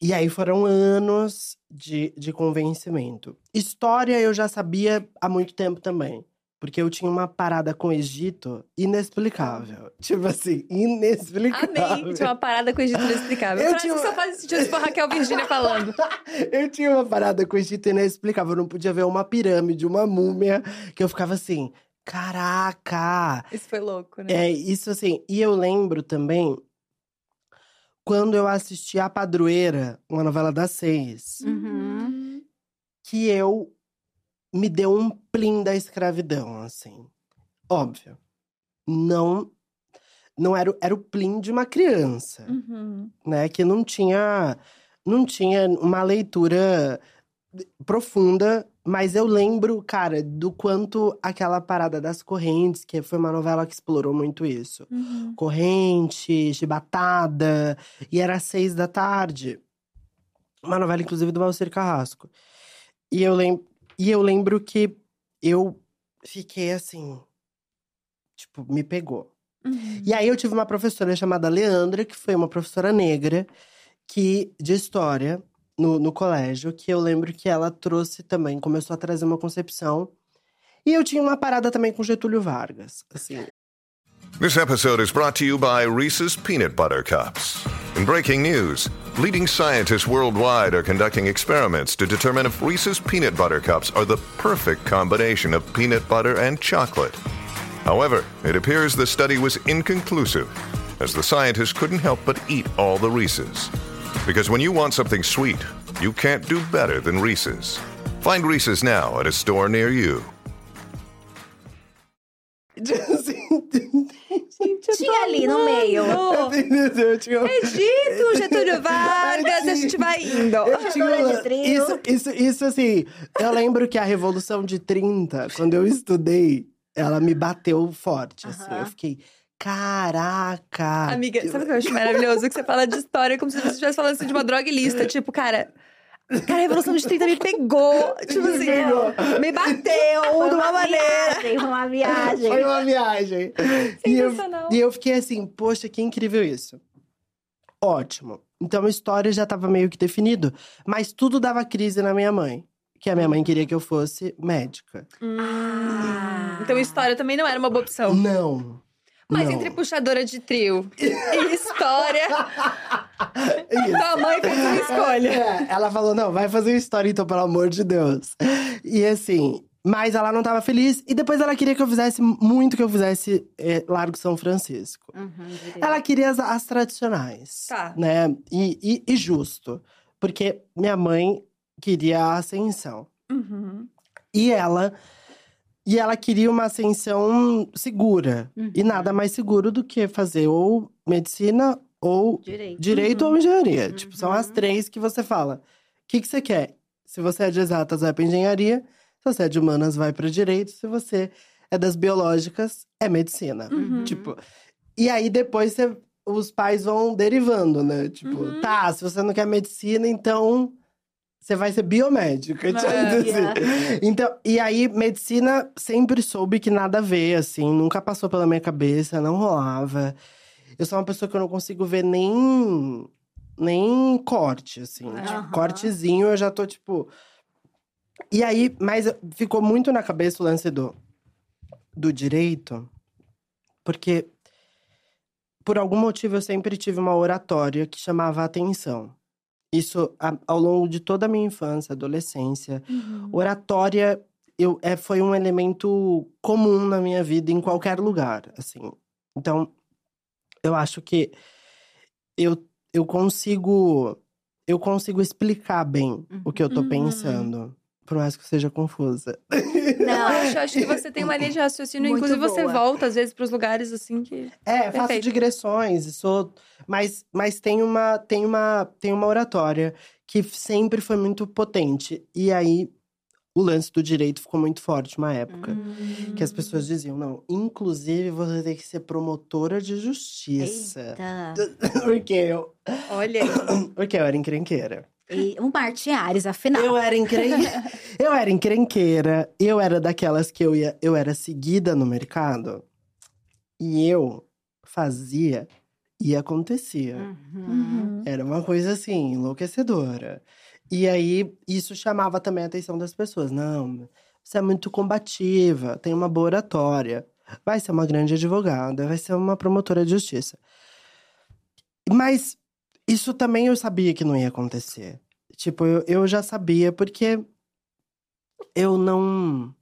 S3: E aí foram anos de, de convencimento. História eu já sabia há muito tempo também. Porque eu tinha uma parada com o Egito inexplicável. Tipo assim, inexplicável.
S1: Amei. Tinha uma parada com o Egito inexplicável.
S3: Eu tinha
S1: que
S3: uma-
S1: só faz sentido se for Raquel Virgínia falando.
S3: Eu tinha uma parada com o Egito inexplicável. Eu não podia ver uma pirâmide, uma múmia, que eu ficava assim, caraca!
S1: Isso foi louco, né?
S3: É, isso assim. E eu lembro também quando eu assisti A Padroeira, uma novela das seis,
S2: Uhum.
S3: que eu me deu um plim da escravidão, assim. Óbvio. Não. Não era, o- era o plim de uma criança,
S1: Uhum.
S3: né? Que não tinha. Não tinha uma leitura profunda, mas eu lembro, cara, do quanto aquela parada das correntes, que foi uma novela que explorou muito isso.
S1: Uhum.
S3: Correntes, chibatada, e era às seis da tarde. Uma novela, inclusive, do Valcir Carrasco. E eu, lem e eu lembro que eu fiquei assim. Tipo, me pegou.
S1: Uhum.
S3: E aí eu tive uma professora chamada Leandra, que foi uma professora negra, que de história no, no colégio, que eu lembro que ela trouxe também, começou a trazer uma concepção. E eu tinha uma parada também com Getúlio Vargas, assim.
S4: This episode is brought to you by Reese's Peanut Butter Cups. In breaking news, leading scientists worldwide are conducting experiments to determine if Reese's Peanut Butter Cups are the perfect combination of peanut butter and chocolate. However, it appears the study was inconclusive, as the scientists couldn't help but eat all the Reese's. Because when you want something sweet, you can't do better than Reese's. Find Reese's now at a store near you.
S1: Gente, eu
S2: Tinha ali no meio.
S3: eu tinha...
S1: Egito, Getúlio Vargas, a gente vai indo.
S3: Eu tinha
S2: trio.
S3: Isso, isso, isso, assim. Eu lembro que a Revolução de 30, quando eu estudei, ela me bateu forte, assim. Eu
S2: Aham.
S3: fiquei, caraca!
S1: Amiga, sabe o que eu acho maravilhoso? Que você fala de história como se você estivesse falando assim, de uma droga ilícita. Tipo, cara. Cara, a Revolução de 30 me pegou. Tipo assim, me bateu
S2: Foi
S1: de uma maneira.
S2: viagem, foi uma viagem.
S3: Foi uma viagem. E eu,
S1: Sensacional.
S3: e eu fiquei assim, poxa, que incrível isso. Ótimo. Então a história já estava meio que definido, mas tudo dava crise na minha mãe. Que a minha mãe queria que eu fosse médica.
S1: Hum, então história também não era uma boa opção.
S3: Não.
S1: Mas
S3: não.
S1: entre puxadora de trio e história. Tua mãe fez uma escolha.
S3: É, ela falou: não, vai fazer história então, pelo amor de Deus. E assim, mas ela não tava feliz. E depois ela queria que eu fizesse muito que eu fizesse é, Largo São Francisco. Ela queria as, as tradicionais.
S1: Tá.
S3: Né? E, e- e justo. Porque minha mãe queria a ascensão.
S1: Uhum.
S3: E ela. E ela queria uma ascensão segura. E nada mais seguro do que fazer ou medicina ou
S2: Direito.
S3: direito ou engenharia. Tipo, são as três que você fala. O que, que você quer? Se você é de exatas, vai pra engenharia. Se você é de humanas, vai para direito. Se você é das biológicas, é medicina.
S1: Uhum.
S3: Tipo, e aí depois você- os pais vão derivando, né? Tipo, tá, se você não quer medicina, então você vai ser biomédica. tipo assim. Então, e aí, medicina sempre soube que nada a ver, assim, nunca passou pela minha cabeça, não rolava. Eu sou uma pessoa que eu não consigo ver nem, nem corte, assim. Tipo,
S2: Aham.
S3: cortezinho, eu já tô, tipo. E aí, mas ficou muito na cabeça o lance do, do direito, porque por algum motivo eu sempre tive uma oratória que chamava atenção. Isso ao longo de toda a minha infância, adolescência.
S1: Uhum.
S3: Oratória eu, é, foi um elemento comum na minha vida, em qualquer lugar, assim. Então, eu acho que eu, eu consigo eu consigo explicar bem o que eu tô
S1: Uhum.
S3: pensando. Por mais que eu seja confusa.
S1: Não, eu acho, acho que você tem uma linha de raciocínio.
S2: Muito
S1: Inclusive, você
S2: boa.
S1: volta, às vezes, pros lugares assim que.
S3: É, faço
S1: Perfeito.
S3: digressões, e sou, mas, mas tem uma tem uma tem uma oratória que sempre foi muito potente. E aí o lance do direito ficou muito forte uma época, que as pessoas diziam, não, inclusive você tem que ser promotora de justiça.
S2: Eita.
S3: Porque eu,
S1: Olha aí.
S3: porque eu era encrenqueira.
S2: E o Marte Ares, afinal.
S3: Eu era encrenqueira. eu era encrenqueira. Eu era daquelas que eu ia, eu era seguida no mercado. E eu fazia e acontecia.
S2: Uhum.
S3: Era uma coisa assim, enlouquecedora. E aí, isso chamava também a atenção das pessoas. Não, você é muito combativa, tem uma boa oratória, vai ser uma grande advogada, vai ser uma promotora de justiça. Mas isso também eu sabia que não ia acontecer. Tipo, eu, eu já sabia porque eu não,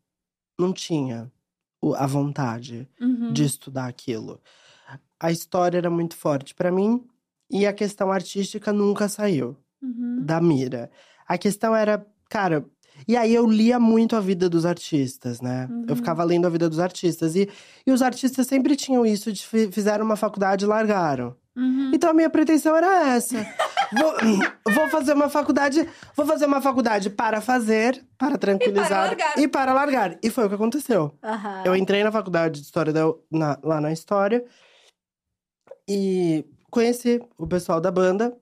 S3: não tinha a vontade
S1: Uhum.
S3: de estudar aquilo. A história era muito forte pra mim e a questão artística nunca saiu
S1: Uhum.
S3: da mira. A questão era, cara, e aí eu lia muito a vida dos artistas, né? Eu
S1: Uhum.
S3: ficava lendo a vida dos artistas e, e os artistas sempre tinham isso de fi- fizeram uma faculdade e largaram.
S1: Uhum.
S3: Então a minha pretensão era essa. vou, vou fazer uma faculdade, vou fazer uma faculdade para fazer, para tranquilizar
S1: largar.
S3: e para largar. E foi o que aconteceu.
S2: Aham.
S3: Eu entrei na faculdade de História da, na- lá na História e conheci o pessoal da banda.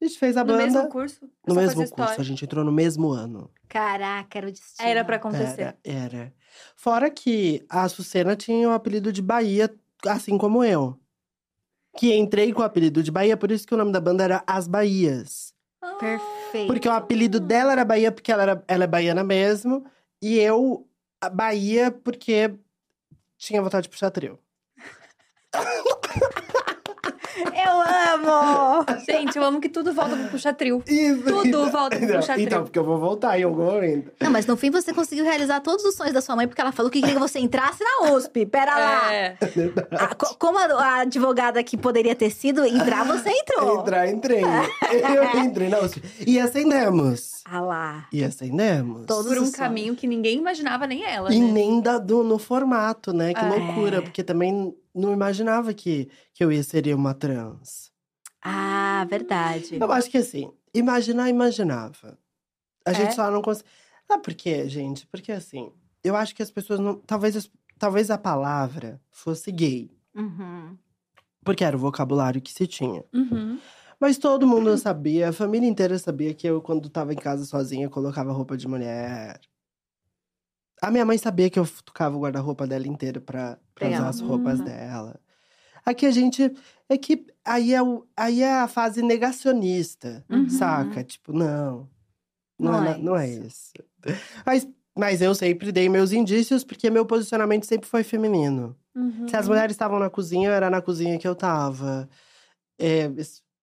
S3: A gente fez a
S1: No
S3: banda
S1: mesmo curso?
S3: no
S1: Só
S3: mesmo curso.
S1: história.
S3: A gente entrou no mesmo ano.
S2: Caraca, era o destino.
S1: Era pra acontecer.
S3: Era, era. Fora que a Açucena tinha o apelido de Bahia, assim como eu. Que entrei com o apelido de Bahia, por isso que o nome da banda era As Bahias.
S2: Perfeito.
S3: Porque o apelido dela era Bahia, porque ela, era, ela é baiana mesmo. E eu, a Bahia, porque tinha vontade de puxar trio.
S2: Eu amo!
S1: Gente, eu amo que tudo volta pro puxa trio.
S3: Isso,
S1: Tudo volta pro puxa trio.
S3: Então, porque eu vou voltar em algum momento.
S2: Não, mas no fim você conseguiu realizar todos os sonhos da sua mãe, porque ela falou que queria que você entrasse na USP. Pera lá!
S1: É.
S2: A- co- como a, a advogada que poderia ter sido entrar, você entrou.
S3: Entrar, entrei. eu entrei na USP. E acendemos.
S2: Ah lá.
S3: E acendemos.
S2: Todos
S1: Por um
S2: sonhos.
S1: caminho que ninguém imaginava, nem ela,
S3: E
S1: né?
S3: nem da, do, no formato, né? Que
S1: É.
S3: loucura. Porque também não imaginava que, que eu ia ser uma trans.
S2: Ah, verdade.
S3: Eu acho que assim, imaginar, imaginava. A gente
S1: É?
S3: só não consegue. Sabe por quê, gente? Porque assim, eu acho que as pessoas não. Talvez, talvez a palavra fosse gay.
S2: Uhum.
S3: Porque era o vocabulário que se tinha.
S1: Uhum.
S3: Mas todo mundo sabia, a família inteira sabia que eu, quando tava em casa sozinha, colocava roupa de mulher. A minha mãe sabia que eu tocava o guarda-roupa dela inteiro pra, pra usar as roupas
S2: Uhum.
S3: dela. Aqui a gente. É que aí é, o, aí é a fase negacionista,
S2: Uhum.
S3: saca? Tipo, não. Não,
S2: Não
S3: é,
S2: é
S3: na- não é isso. Mas, mas eu sempre dei meus indícios, porque meu posicionamento sempre foi feminino.
S1: Uhum.
S3: Se as mulheres estavam na cozinha, eu era na cozinha que eu tava. É,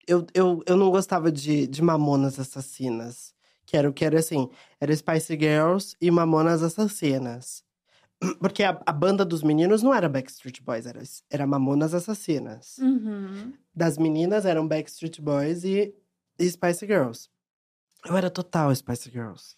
S3: eu, eu, eu não gostava de, de Mamonas Assassinas. Que era o que era assim: era Spice Girls e Mamonas Assassinas. Porque a, a banda dos meninos não era Backstreet Boys, era, era Mamonas Assassinas.
S1: Uhum.
S3: Das meninas eram Backstreet Boys e, e Spice Girls. Eu era total Spice Girls.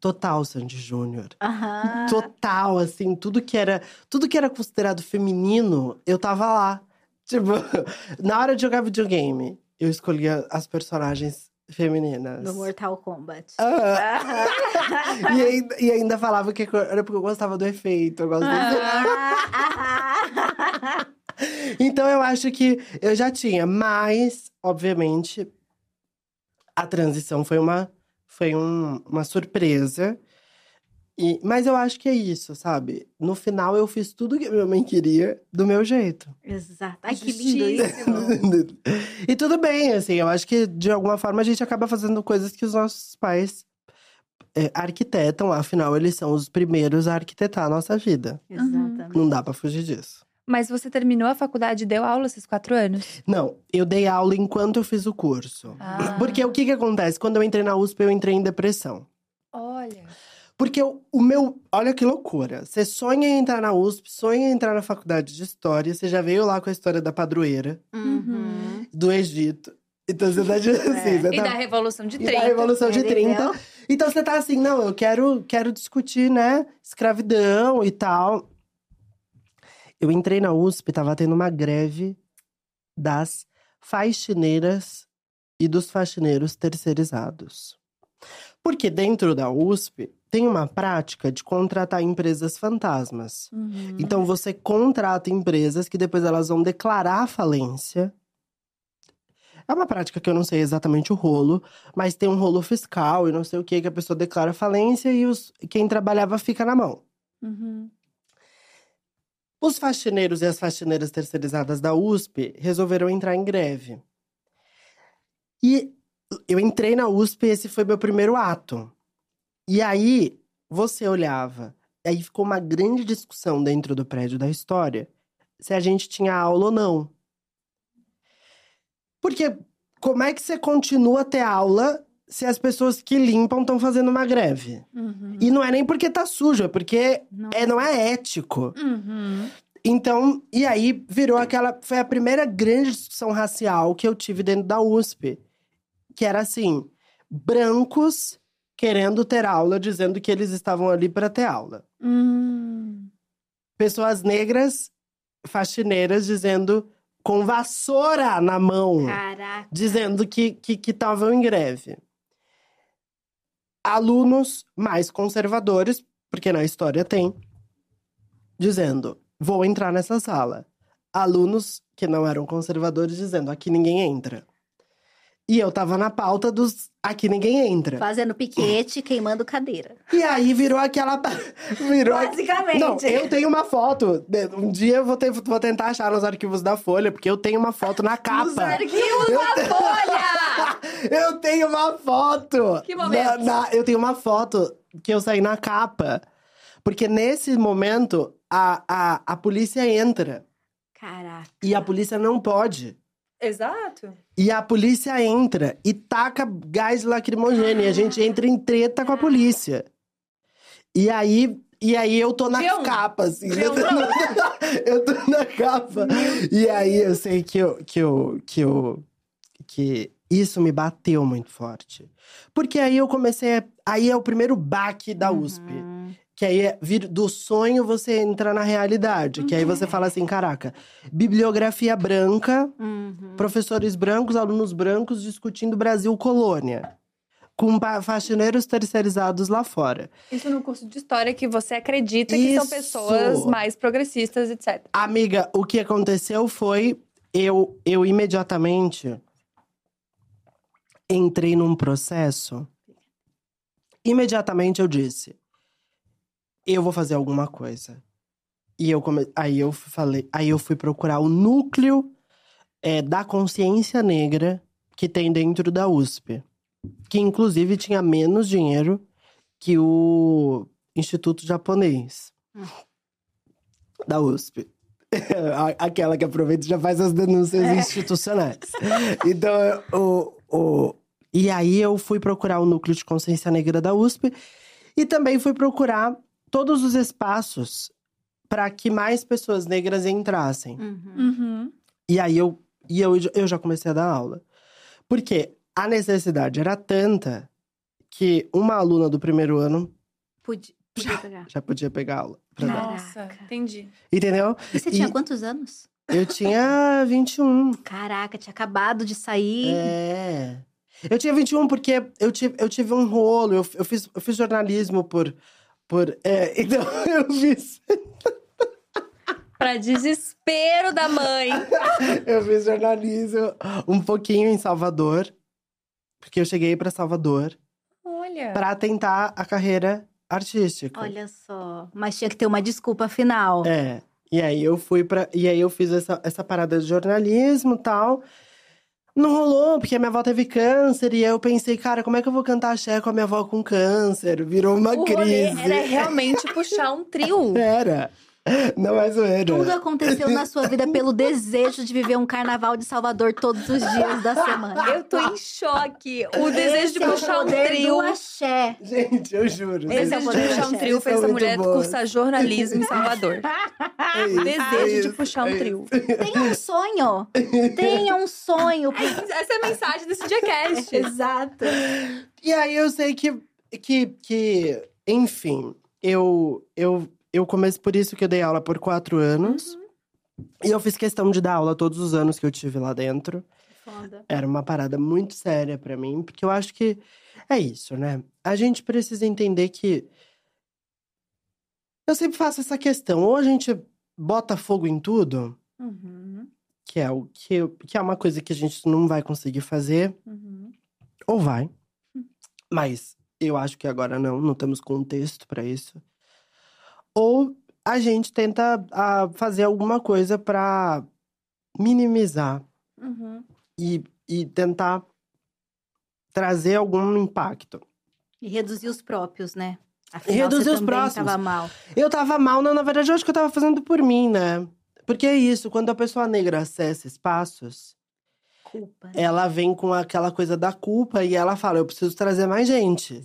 S3: Total Sandy Júnior.
S2: Aham.
S3: Total, assim, tudo que era, tudo que era considerado feminino, eu tava lá. Tipo, na hora de jogar videogame, eu escolhia as personagens femininas.
S2: Do Mortal Kombat.
S3: E, ainda, e ainda falava que era porque eu gostava do efeito. Eu gosto do
S2: Ah,
S3: Então eu acho que eu já tinha, mas, obviamente, a transição foi uma, foi um- uma surpresa. E, mas eu acho que é isso, sabe? No final eu fiz tudo que minha mãe queria do meu jeito.
S2: Exato. Ai, que lindo
S3: e tudo bem, assim, eu acho que de alguma forma a gente acaba fazendo coisas que os nossos pais é, arquitetam, afinal, eles são os primeiros a arquitetar a nossa vida.
S2: Exatamente.
S3: Não dá pra fugir disso.
S1: Mas você terminou a faculdade e deu aula esses quatro anos?
S3: Não, eu dei aula enquanto eu fiz o curso.
S1: Ah.
S3: Porque o que que acontece? Quando eu entrei na USP, eu entrei em depressão.
S1: Olha.
S3: Porque o, o meu. Olha que loucura. Você sonha em entrar na USP, sonha em entrar na faculdade de história. Você já veio lá com a história da padroeira,
S2: Uhum.
S3: do Egito. Então você tá de- assim, você
S1: E
S3: tá.
S1: da Revolução de
S3: e
S1: 30.
S3: da Revolução de
S2: Entendeu?
S3: 30. Então você tá assim, não, eu quero, quero discutir, né, escravidão e tal. Eu entrei na USP, tava tendo uma greve das faxineiras e dos faxineiros terceirizados. Porque dentro da USP tem uma prática de contratar empresas fantasmas.
S1: Uhum.
S3: Então você contrata empresas que depois elas vão declarar falência. É uma prática que eu não sei exatamente o rolo, mas tem um rolo fiscal e não sei o que, que a pessoa declara falência e os, quem trabalhava fica na mão.
S1: Uhum.
S3: Os faxineiros e as faxineiras terceirizadas da USP resolveram entrar em greve. E eu entrei na USP e esse foi meu primeiro ato. E aí, você olhava, aí ficou uma grande discussão dentro do prédio da história se a gente tinha aula ou não. Porque como é que você continua a ter aula se as pessoas que limpam estão fazendo uma greve?
S1: Uhum.
S3: E não é nem porque tá sujo, é porque
S2: Não.
S3: é, não é ético.
S1: Uhum.
S3: Então, e aí virou aquela. Foi a primeira grande discussão racial que eu tive dentro da USP. Que era assim: brancos querendo ter aula, dizendo que eles estavam ali para ter aula.
S1: Hum.
S3: Pessoas negras, faxineiras, dizendo com vassoura na mão,
S2: Caraca.
S3: dizendo que estavam que, estavam em greve. Alunos mais conservadores, porque na história tem, dizendo: vou entrar nessa sala. Alunos que não eram conservadores dizendo: aqui ninguém entra. E eu tava na pauta dos aqui ninguém entra.
S2: Fazendo piquete, queimando cadeira.
S3: E aí virou aquela. virou
S2: Basicamente.
S3: Não, eu tenho uma foto. Um dia eu vou, ter- vou tentar achar nos arquivos da Folha, porque eu tenho uma foto na capa.
S2: arquivos
S3: Eu
S2: da
S3: te-
S2: Folha!
S3: eu tenho uma foto!
S1: Que momento?
S3: Na- na- eu tenho uma foto que eu saí na capa. Porque nesse momento, a, a, a polícia entra.
S2: Caraca.
S3: E a polícia não pode.
S1: Exato.
S3: E a polícia entra e taca gás lacrimogêneo. E a gente entra em treta com a polícia. E aí, e aí eu tô na
S1: G1.
S3: capa, assim.
S1: G1
S3: Eu tô, na, eu tô na capa. E aí eu sei que eu, que eu, que eu, que isso me bateu muito forte. Porque aí eu comecei, a- aí é o primeiro baque da USP.
S2: Uhum.
S3: Que aí é vir do sonho você entra na realidade. Que aí você fala assim, caraca, bibliografia branca,
S2: Uhum.
S3: professores brancos, alunos brancos discutindo Brasil colônia. Com faxineiros terceirizados lá fora.
S1: Isso no curso de história que você acredita que são
S3: Isso.
S1: pessoas mais progressistas, etc.
S3: Amiga, o que aconteceu foi eu, eu imediatamente entrei num processo. Imediatamente eu disse: eu vou fazer alguma coisa. E eu come... aí eu falei, aí eu fui procurar o núcleo é, da consciência negra que tem dentro da USP, que inclusive tinha menos dinheiro que o Instituto Japonês da USP. Aquela que aproveita e já faz as denúncias
S2: É.
S3: institucionais. Então, o, o... E aí eu fui procurar o Núcleo de Consciência Negra da USP. E também fui procurar todos os espaços para que mais pessoas negras entrassem.
S2: Uhum.
S1: Uhum.
S3: E aí eu, e eu, eu já comecei a dar aula. Porque a necessidade era tanta que uma aluna do primeiro ano
S2: Podia, podia pegar.
S3: já podia pegar aula. pra dar.
S1: Nossa,
S2: Caraca.
S1: entendi.
S3: Entendeu?
S2: E você tinha
S3: E-
S2: quantos anos?
S3: Eu tinha 21.
S2: Caraca, tinha acabado de sair.
S3: É. Eu tinha 21 porque eu tive, eu tive um rolo. Eu, eu, fiz, eu fiz jornalismo por. Por é, então eu fiz,
S1: Pra desespero da mãe.
S3: eu fiz jornalismo um pouquinho em Salvador. Porque eu cheguei pra Salvador
S1: Olha.
S3: pra tentar a carreira artística.
S2: Olha só. Mas tinha que ter uma desculpa final.
S3: É. E aí eu fui para E aí eu fiz essa, essa parada de jornalismo e tal. Não rolou, porque a minha avó teve câncer. E aí eu pensei, cara, como é que eu vou cantar axé com a minha avó com câncer? Virou uma
S1: o rolê
S3: crise.
S1: era realmente puxar um trio.
S3: Era. Não é zoeira.
S2: Tudo aconteceu na sua vida pelo desejo de viver um carnaval de Salvador todos os dias da semana.
S1: Eu tô em choque. O desejo de
S2: Esse é o
S1: puxar um
S2: poder
S1: trio.
S2: do axé.
S3: Gente, eu juro.
S2: Esse
S1: O
S2: é o
S1: desejo de
S2: poder
S1: puxar um trio fez a mulher
S3: boas.
S1: cursar jornalismo em Salvador.
S3: É isso, é
S1: Desejo de
S3: isso,
S1: puxar um
S3: é
S1: trio.
S2: Tenha um sonho. Tenha um sonho.
S1: Essa é a mensagem desse Diacast.
S2: Exato.
S3: E aí eu sei que, que, que enfim, eu, eu, eu comecei por isso que eu dei aula por quatro anos. E eu fiz questão de dar aula todos os anos que eu tive lá dentro.
S2: Foda.
S3: Era uma parada muito séria pra mim, porque eu acho que é isso, né? A gente precisa entender que. Eu sempre faço essa questão. Ou a gente bota fogo em tudo,
S1: Uhum,
S3: que é, o, que, que é uma coisa que a gente não vai conseguir fazer,
S1: uhum.
S3: ou vai. Mas eu acho que agora não, não temos contexto pra isso. Ou a gente tenta ah, fazer alguma coisa pra minimizar
S1: Uhum.
S3: e, e tentar trazer algum impacto.
S2: E reduzir os próprios, né? Afinal,
S3: reduzir os próximos.
S2: Tava mal.
S3: Eu tava mal, não, na verdade, eu acho que eu tava fazendo por mim, né? Porque é isso, quando a pessoa negra acessa espaços,
S2: Culpa. né?
S3: ela vem com aquela coisa da culpa e ela fala: eu preciso trazer mais gente.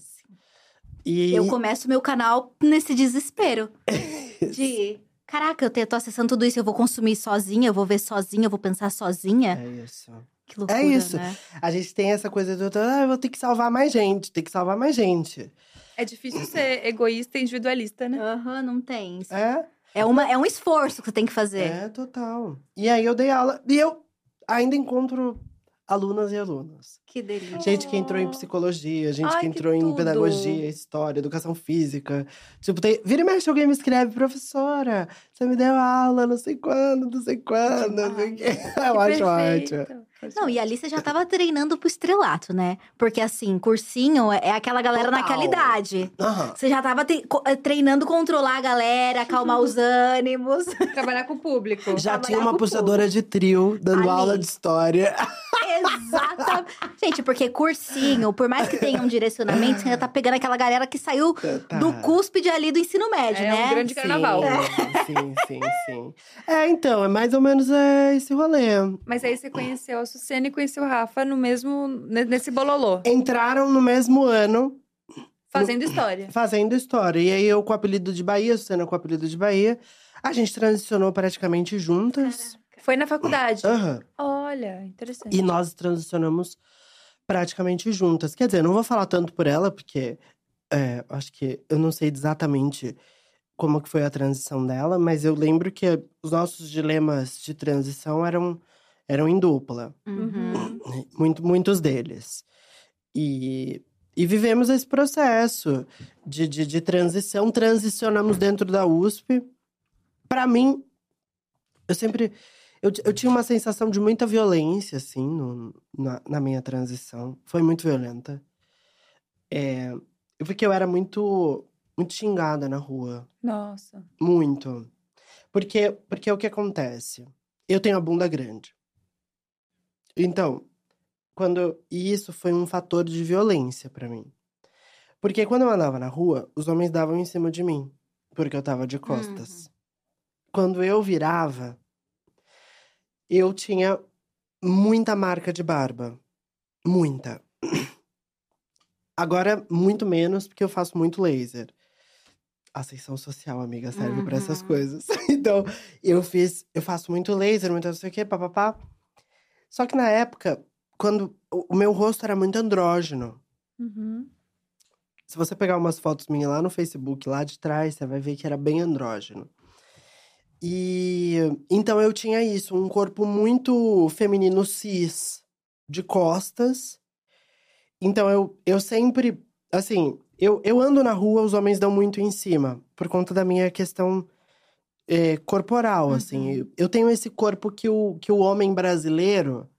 S3: E
S2: Eu começo meu canal nesse desespero. de. Caraca, eu te- tô acessando tudo isso, eu vou consumir sozinha, eu vou ver sozinha, eu vou pensar sozinha.
S3: É isso.
S2: Que loucura,
S3: isso.
S2: né?
S3: A gente tem essa coisa do, ah, eu vou ter que salvar mais gente, tem que salvar mais gente.
S1: É difícil ser egoísta e individualista, né?
S2: Aham, não tem.
S3: É,
S2: É, uma, é um esforço que você tem que fazer.
S3: é total. E aí eu dei aula, e eu ainda encontro alunas e alunos.
S2: Que delícia.
S3: Gente que entrou em psicologia, gente
S1: Ai,
S3: que
S1: que
S3: entrou em
S1: tudo.
S3: pedagogia, história, educação física. Tipo, tem... vira e mexe, alguém me escreve, professora, você me deu aula, não sei quando, não sei quando, não sei o quê. Eu acho ótimo.
S2: Não, e ali você já tava treinando pro estrelato, né? Porque assim, cursinho é aquela galera
S3: Total.
S2: naquela idade.
S3: Aham.
S2: Você já tava eh, treinando controlar a galera, acalmar os ânimos.
S1: Trabalhar com o público.
S3: Já
S2: Trabalhar
S3: tinha uma puxadora de trio dando
S2: Ali.
S3: aula de história.
S2: Exatamente. Gente, porque cursinho, por mais que tenha um direcionamento, você ainda tá pegando aquela galera que saiu
S3: Tá.
S2: do cúspide ali do ensino médio,
S1: É
S2: né?
S1: um grande carnaval.
S3: Sim, sim, sim, sim. É, então, é mais ou menos é, esse rolê.
S1: Mas aí você conheceu a Sucena e conheceu o Rafa no mesmo. ne- nesse bololô,
S3: Entraram no mesmo ano,
S1: fazendo história.
S3: fazendo história. E aí eu com o apelido de Bahia, Susana com o apelido de Bahia. A gente transicionou praticamente juntas.
S1: Foi na faculdade.
S3: Aham.
S1: Olha, interessante.
S3: E nós transicionamos praticamente juntas. Quer dizer, não vou falar tanto por ela, porque é, acho que eu não sei exatamente como que foi a transição dela, mas eu lembro que os nossos dilemas de transição eram, eram em dupla.
S2: Uhum.
S3: Muito, muitos deles. E, e vivemos esse processo de, de, de transição. Transicionamos dentro da USP. Para mim, eu sempre. Eu, eu tinha uma sensação de muita violência, assim, no- na, na minha transição. Foi muito violenta. É, porque eu era muito, muito xingada na rua.
S1: Nossa.
S3: Muito. Porque, porque o que acontece? Eu tenho a bunda grande. Então, quando. E isso foi um fator de violência pra mim. Porque quando eu andava na rua, os homens davam em cima de mim. Porque eu tava de costas. quando eu virava, eu tinha muita marca de barba. Muita. Agora, muito menos, porque eu faço muito laser. Ascensão social, amiga, serve uhum. para essas coisas. então, eu fiz, eu faço muito laser, muito não sei o quê, papapá. Só que na época, quando o meu rosto era muito andrógeno. Uhum. Se você pegar umas fotos minhas lá no Facebook, lá de trás, você vai ver que era bem andrógeno. E então eu tinha isso, um corpo muito feminino cis, de costas. Então eu, eu sempre, assim, eu, eu ando na rua, os homens dão muito em cima, por conta da minha questão é, corporal, assim. uhum. assim. Eu tenho esse corpo que o, que o homem brasileiro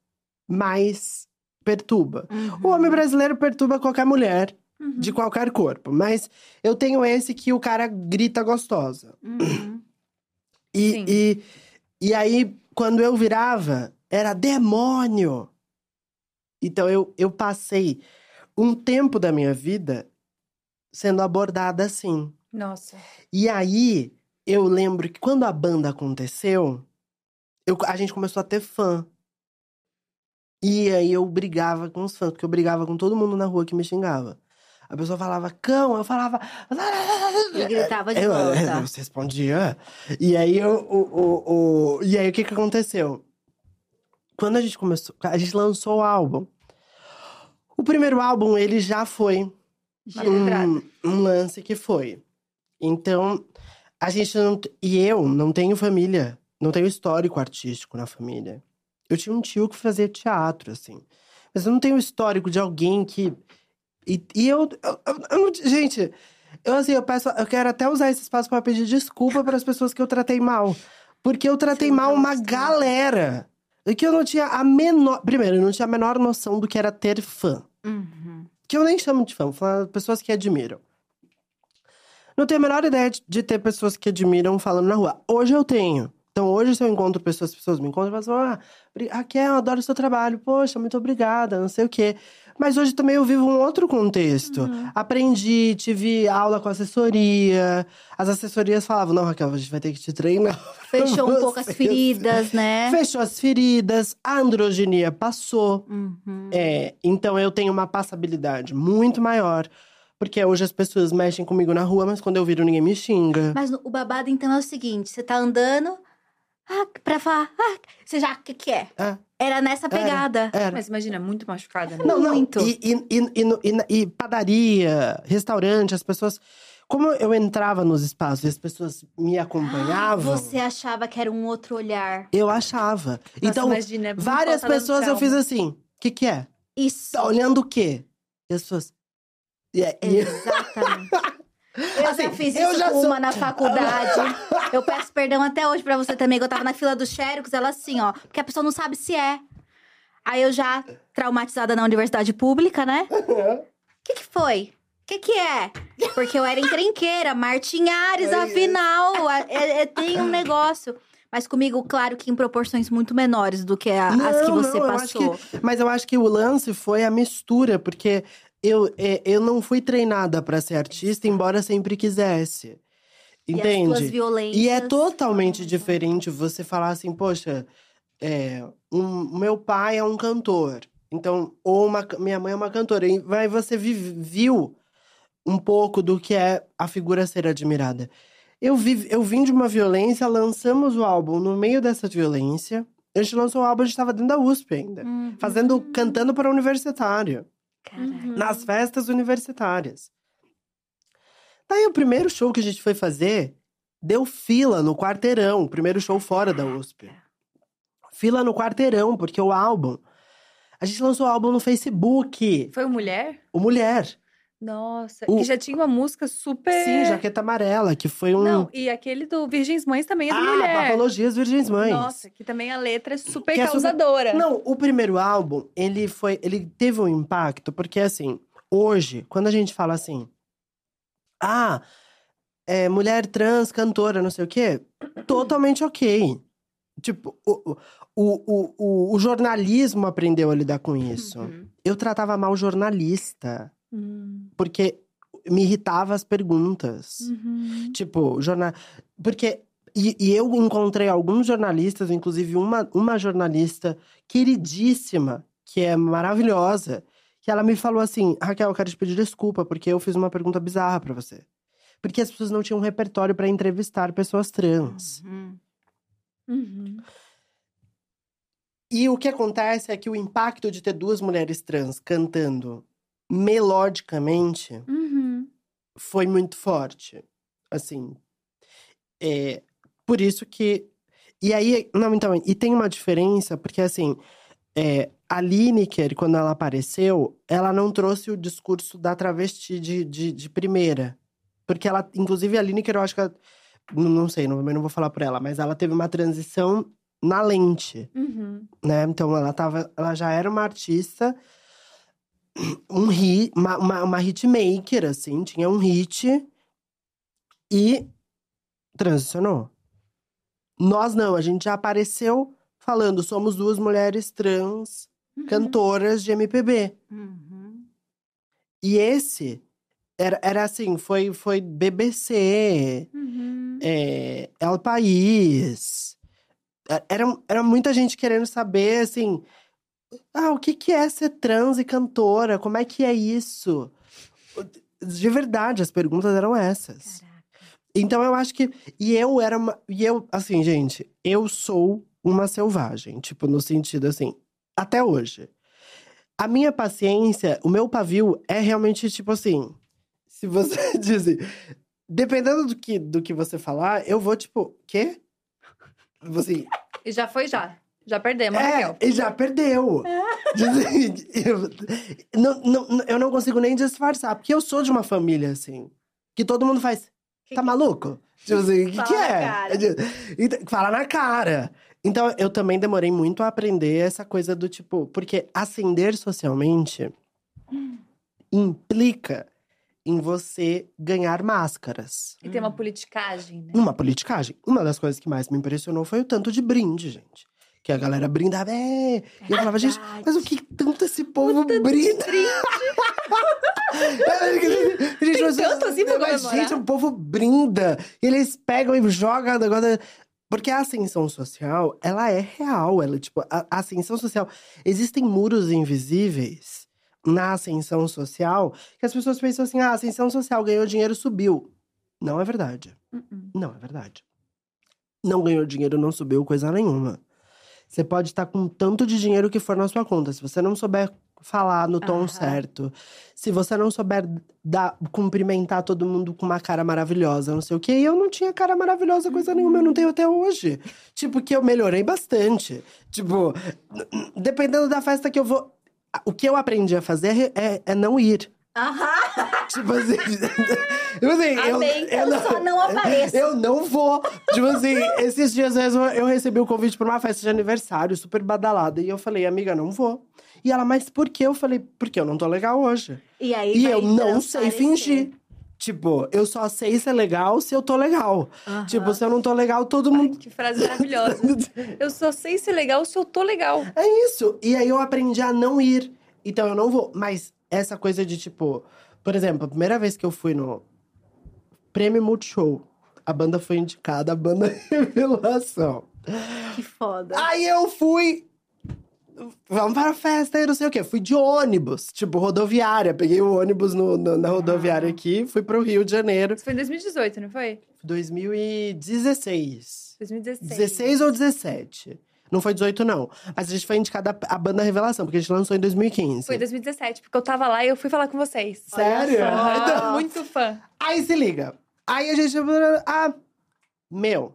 S3: mais perturba. Uhum. O homem brasileiro perturba qualquer mulher. Uhum. De qualquer corpo. Mas eu tenho esse que o cara grita gostosa. Uhum. E, e, e aí, quando eu virava, era demônio. Então eu, eu passei um tempo da minha vida sendo abordada assim.
S1: Nossa.
S3: E aí, eu lembro que quando a banda aconteceu, eu, a gente começou a ter fã. E aí eu brigava com os fãs, porque eu brigava com todo mundo na rua que me xingava. A pessoa falava cão, eu falava.
S2: E gritava de eu, volta. Eu,
S3: eu respondia. E aí eu, o, o, o, e aí o que, que aconteceu? Quando a gente começou, a gente lançou o álbum. O primeiro álbum, ele já foi um, um lance que foi. Então, a gente não. E eu não tenho família, não tenho histórico artístico na família. Eu tinha um tio que fazia teatro, assim. Mas eu não tenho histórico de alguém que e, e eu, eu, eu, eu não, gente, eu assim, eu peço, eu quero até usar esse espaço para pedir desculpa para as pessoas que eu tratei mal, porque eu tratei Sim, mal uma galera que eu não tinha a menor, primeiro, eu não tinha a menor noção do que era ter fã, uhum. que eu nem chamo de fã, falo pessoas que admiram. Não tenho a menor ideia de, de, ter pessoas que admiram falando na rua. Hoje eu tenho. Então, hoje, se eu encontro pessoas, as pessoas me encontram e falam assim: ah, Raquel, eu adoro o seu trabalho. Poxa, muito obrigada, não sei o quê. Mas hoje também eu vivo um outro contexto. Uhum. Aprendi, tive aula com assessoria. As assessorias falavam: não, Raquel, a gente vai ter que te treinar.
S2: Fechou um pouco as feridas, né?
S3: Fechou as feridas, a androgenia passou. Uhum. É, então eu tenho uma passabilidade muito maior. Porque hoje as pessoas mexem comigo na rua, mas quando eu viro, ninguém me xinga.
S2: Mas o babado, então, é o seguinte: você tá andando, ah, pra falar, ah, você já, o que que é? é? Era nessa pegada.
S1: Era, era. Mas imagina, muito machucada. Né?
S3: Não, não. Muito. E, e, e, e, padaria, restaurante, as pessoas… Como eu entrava nos espaços e as pessoas me acompanhavam…
S2: Você achava que era um outro olhar.
S3: Eu achava. Nossa, então, imagina, é várias pessoas eu fiz assim, o que que é?
S2: Isso.
S3: Tá olhando o quê? E as pessoas…
S2: Exatamente. Eu assim, já fiz isso já com sou... uma na faculdade. eu peço perdão até hoje pra você também, que eu tava na fila dos xéricos, ela assim, ó. Porque a pessoa não sabe se é. Aí eu já, traumatizada na universidade pública, né? O que que foi? O que que é? Porque eu era encrenqueira, Martin Ares, afinal. É, é, é, tem um negócio. Mas comigo, claro que em proporções muito menores do que a, não, as que você não, passou.
S3: Eu que, mas eu acho que o lance foi a mistura, porque eu, é, eu não fui treinada para ser artista, embora sempre quisesse. Entende? E, e é totalmente diferente você falar assim, poxa, é, um, meu pai é um cantor. Então, ou uma, minha mãe é uma cantora. E vai, você viu um pouco do que é a figura ser admirada. Eu, vi, eu vim de uma violência, lançamos o álbum no meio dessa violência. A gente lançou o álbum, a gente estava dentro da USP ainda. Uhum. Fazendo, cantando para universitário. Uhum. nas festas universitárias. Daí o primeiro show que a gente foi fazer deu fila no quarteirão, o primeiro show fora da USP. Fila no quarteirão, porque o álbum. A gente lançou o álbum no Facebook.
S1: Foi o Mulher?
S3: O Mulher.
S1: Nossa, o... que já tinha uma música super.
S3: Sim, Jaqueta Amarela, que foi um.
S1: Não, e aquele do Virgens Mães também é do
S3: ah,
S1: Mulher.
S3: Apologias Virgens Mães.
S1: Nossa, que também a letra é super que causadora. É super...
S3: Não, o primeiro álbum, ele foi. Ele teve um impacto, porque assim, hoje, quando a gente fala assim. Ah, é, mulher trans, cantora, não sei o quê, totalmente ok. Tipo, o, o, o, o, jornalismo aprendeu a lidar com isso. Uhum. Eu tratava mal jornalista. Hum. Porque me irritava as perguntas. Uhum. Tipo, jornal. Porque E, e eu encontrei alguns jornalistas, inclusive uma, uma jornalista queridíssima, que é maravilhosa, que ela me falou assim: Raquel, eu quero te pedir desculpa, porque eu fiz uma pergunta bizarra para você. Porque as pessoas não tinham repertório para entrevistar pessoas trans.
S2: Uhum.
S1: Uhum.
S3: E o que acontece é que o impacto de ter duas mulheres trans cantando melodicamente
S1: Uhum.
S3: foi muito forte. Assim. É, por isso que. E aí. Não, então. E tem uma diferença, porque assim. É, a Lineker, quando ela apareceu, ela não trouxe o discurso da travesti de, de, de primeira. Porque ela. Inclusive, a Lineker, eu acho que. ela- não, não sei, não, não vou falar por ela, mas ela teve uma transição na lente
S1: Uhum.
S3: né? Então ela tava, ela já era uma artista, um hit, uma, uma, uma hitmaker, assim, tinha um hit e transicionou. Nós não, a gente já apareceu falando, somos duas mulheres trans cantoras de MPB.
S2: Uhum.
S3: E esse era, era assim, foi, foi BBC,
S1: Uhum.
S3: é, El País. É, Era, era muita gente querendo saber, assim, ah, o que, que é ser trans e cantora? Como é que é isso? De verdade, as perguntas eram essas.
S2: Caraca.
S3: Então eu acho que. E eu era uma. E eu, assim, gente, eu sou uma selvagem. Tipo, no sentido assim, até hoje. A minha paciência, o meu pavio é realmente tipo assim. Se você dizer. Dependendo do que, do que você falar, eu vou, tipo, quê? Assim,
S1: E já foi já. Já perdemos,
S3: é,
S1: Raquel.
S3: e já perdeu. Assim, eu, não, não, eu não consigo nem disfarçar, porque eu sou de uma família, assim, que todo mundo faz. Tá maluco? Tipo assim, o que,
S2: Fala
S3: que
S2: na
S3: é?
S2: cara.
S3: Então, Fala na cara. Então, eu também demorei muito a aprender essa coisa do tipo, porque ascender socialmente implica em você ganhar máscaras.
S1: E tem uma politicagem, né?
S3: Uma politicagem. Uma das coisas que mais me impressionou foi o tanto de brinde, gente. Que a galera brindava, é. E eu falava, gente, mas o que tanto esse povo brinda? gente, mas,
S1: tanto assim pra
S3: mas, gente, o povo brinda. E eles pegam e jogam o negócio. Porque a ascensão social, ela é real. Ela, tipo, a, a ascensão social. Existem muros invisíveis na ascensão social que as pessoas pensam assim: ah, a ascensão social ganhou dinheiro, subiu. Não é verdade.
S1: Uh-uh.
S3: Não é verdade. Não ganhou dinheiro, não subiu coisa nenhuma. Você pode estar com tanto de dinheiro que for na sua conta. Se você não souber falar no tom
S1: Aham.
S3: certo, se você não souber dar, cumprimentar todo mundo com uma cara maravilhosa, não sei o quê. E eu não tinha cara maravilhosa, coisa nenhuma, eu não tenho até hoje. Tipo, que eu melhorei bastante. Tipo, dependendo da festa que eu vou. O que eu aprendi a fazer é, é não ir.
S2: Aham.
S3: Tipo assim. tipo assim eu,
S2: Amém, eu só não apareço.
S3: Eu não vou. Tipo assim, esses dias mesmo eu recebi o convite pra uma festa de aniversário, super badalada. E eu falei, amiga, não vou. E ela, mas por quê? Eu falei, porque eu não tô legal hoje.
S2: E aí
S3: E eu não sei fingir. Tipo, eu só sei ser legal se eu tô legal.
S2: Aham.
S3: Tipo, se eu não tô legal, todo mundo.
S1: Que frase maravilhosa. Eu só sei ser legal se eu tô legal.
S3: É isso. E aí eu aprendi a não ir. Então eu não vou. Mas essa coisa de tipo. Por exemplo, a primeira vez que eu fui no Prêmio Multishow, a banda foi indicada, a banda Revelação.
S2: Que foda.
S3: Aí eu fui. Vamos para a festa e não sei o quê. Fui de ônibus, tipo, rodoviária. Peguei o ônibus no- no- na rodoviária aqui, fui pro Rio de Janeiro.
S1: Isso foi em 2018, não foi?
S3: 2016.
S1: 2016.
S3: 16 ou 17. Não foi 18, não. Mas a gente foi indicada a banda Revelação, porque a gente lançou em 2015.
S1: Foi em 2017, porque eu tava lá e eu fui falar com vocês.
S3: Sério?
S1: tô muito fã.
S3: Aí se liga. Aí a gente. Ah, meu.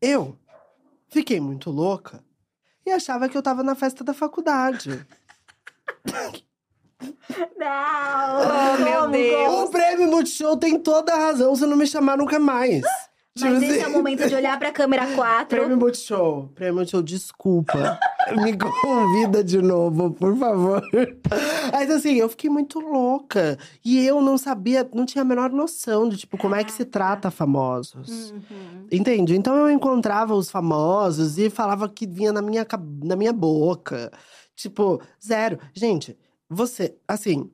S3: Eu fiquei muito louca e achava que eu tava na festa da faculdade.
S2: Não!
S1: Oh, meu Deus.
S3: O prêmio Multishow tem toda a razão se não me chamar nunca mais. Tipo
S2: Mas esse
S3: assim,
S2: é o momento de olhar pra câmera 4.
S3: Prêmio Multishow. Prêmio Multishow, desculpa. Me convida de novo, por favor. Mas assim, eu fiquei muito louca. E eu não sabia, não tinha a menor noção de, tipo, como é que se trata famosos.
S2: Uhum.
S3: Entende? Então eu encontrava os famosos e falava que vinha na minha, na minha boca. Tipo, zero. Gente, você, assim,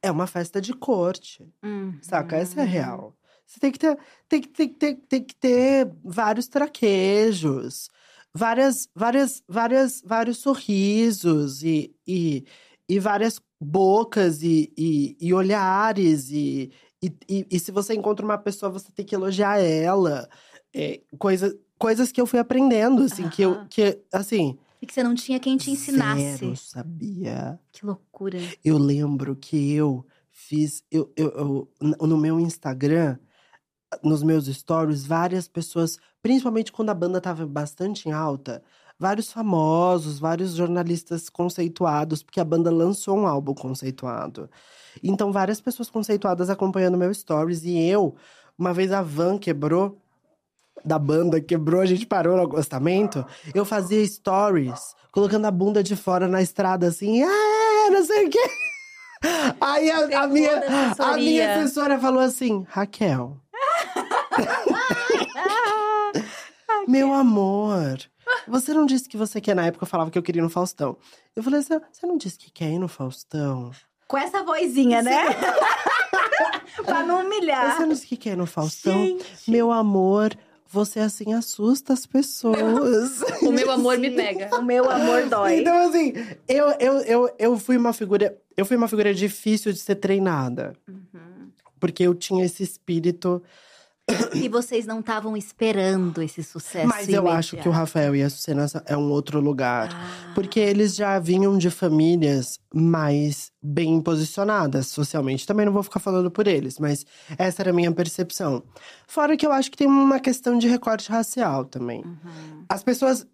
S3: é uma festa de corte.
S2: Uhum.
S3: Saca? Essa é real. Você tem que ter, tem que, tem, ter, tem que ter vários traquejos, várias, várias, várias, vários sorrisos e, e, e várias bocas e, e, e olhares. E, e, e, se você encontra uma pessoa, você tem que elogiar ela. É, coisa, coisas que eu fui aprendendo, assim, que eu, que, assim…
S2: E que você não tinha quem te ensinasse.
S3: Zero sabia.
S2: Que loucura.
S3: Eu lembro que eu fiz. Eu, eu, eu- no meu Instagram, nos meus stories, várias pessoas, principalmente quando a banda tava bastante em alta, vários famosos, vários jornalistas conceituados, porque a banda lançou um álbum conceituado. Então, várias pessoas conceituadas acompanhando meu stories. E eu, uma vez a van quebrou. Da banda quebrou, a gente parou no acostamento. Eu fazia stories, colocando a bunda de fora na estrada, assim, ah, não sei o quê. Aí a, a minha, a minha assessora falou assim: Raquel. Meu amor, você não disse que você quer. Na época eu falava que eu queria ir no Faustão. Eu falei assim: você não disse que quer ir no Faustão?
S2: Com essa vozinha, né? pra não humilhar.
S3: Você não disse que quer ir no Faustão?
S2: Gente.
S3: Meu amor, você assim assusta as pessoas.
S1: O meu amor me pega.
S2: O meu amor dói.
S3: Então, assim, eu, eu, eu, eu fui uma figura. Eu fui uma figura difícil de ser treinada.
S2: Uhum.
S3: Porque eu tinha esse espírito.
S2: E vocês não estavam esperando esse sucesso
S3: Mas eu acho que o. Rafael e a Sucena é um outro lugar.
S2: Ah.
S3: Porque eles já vinham de famílias mais bem posicionadas socialmente. Também não vou ficar falando por eles, mas essa era a minha percepção. Fora que eu acho que tem uma questão de recorte racial também.
S2: Uhum.
S3: As pessoas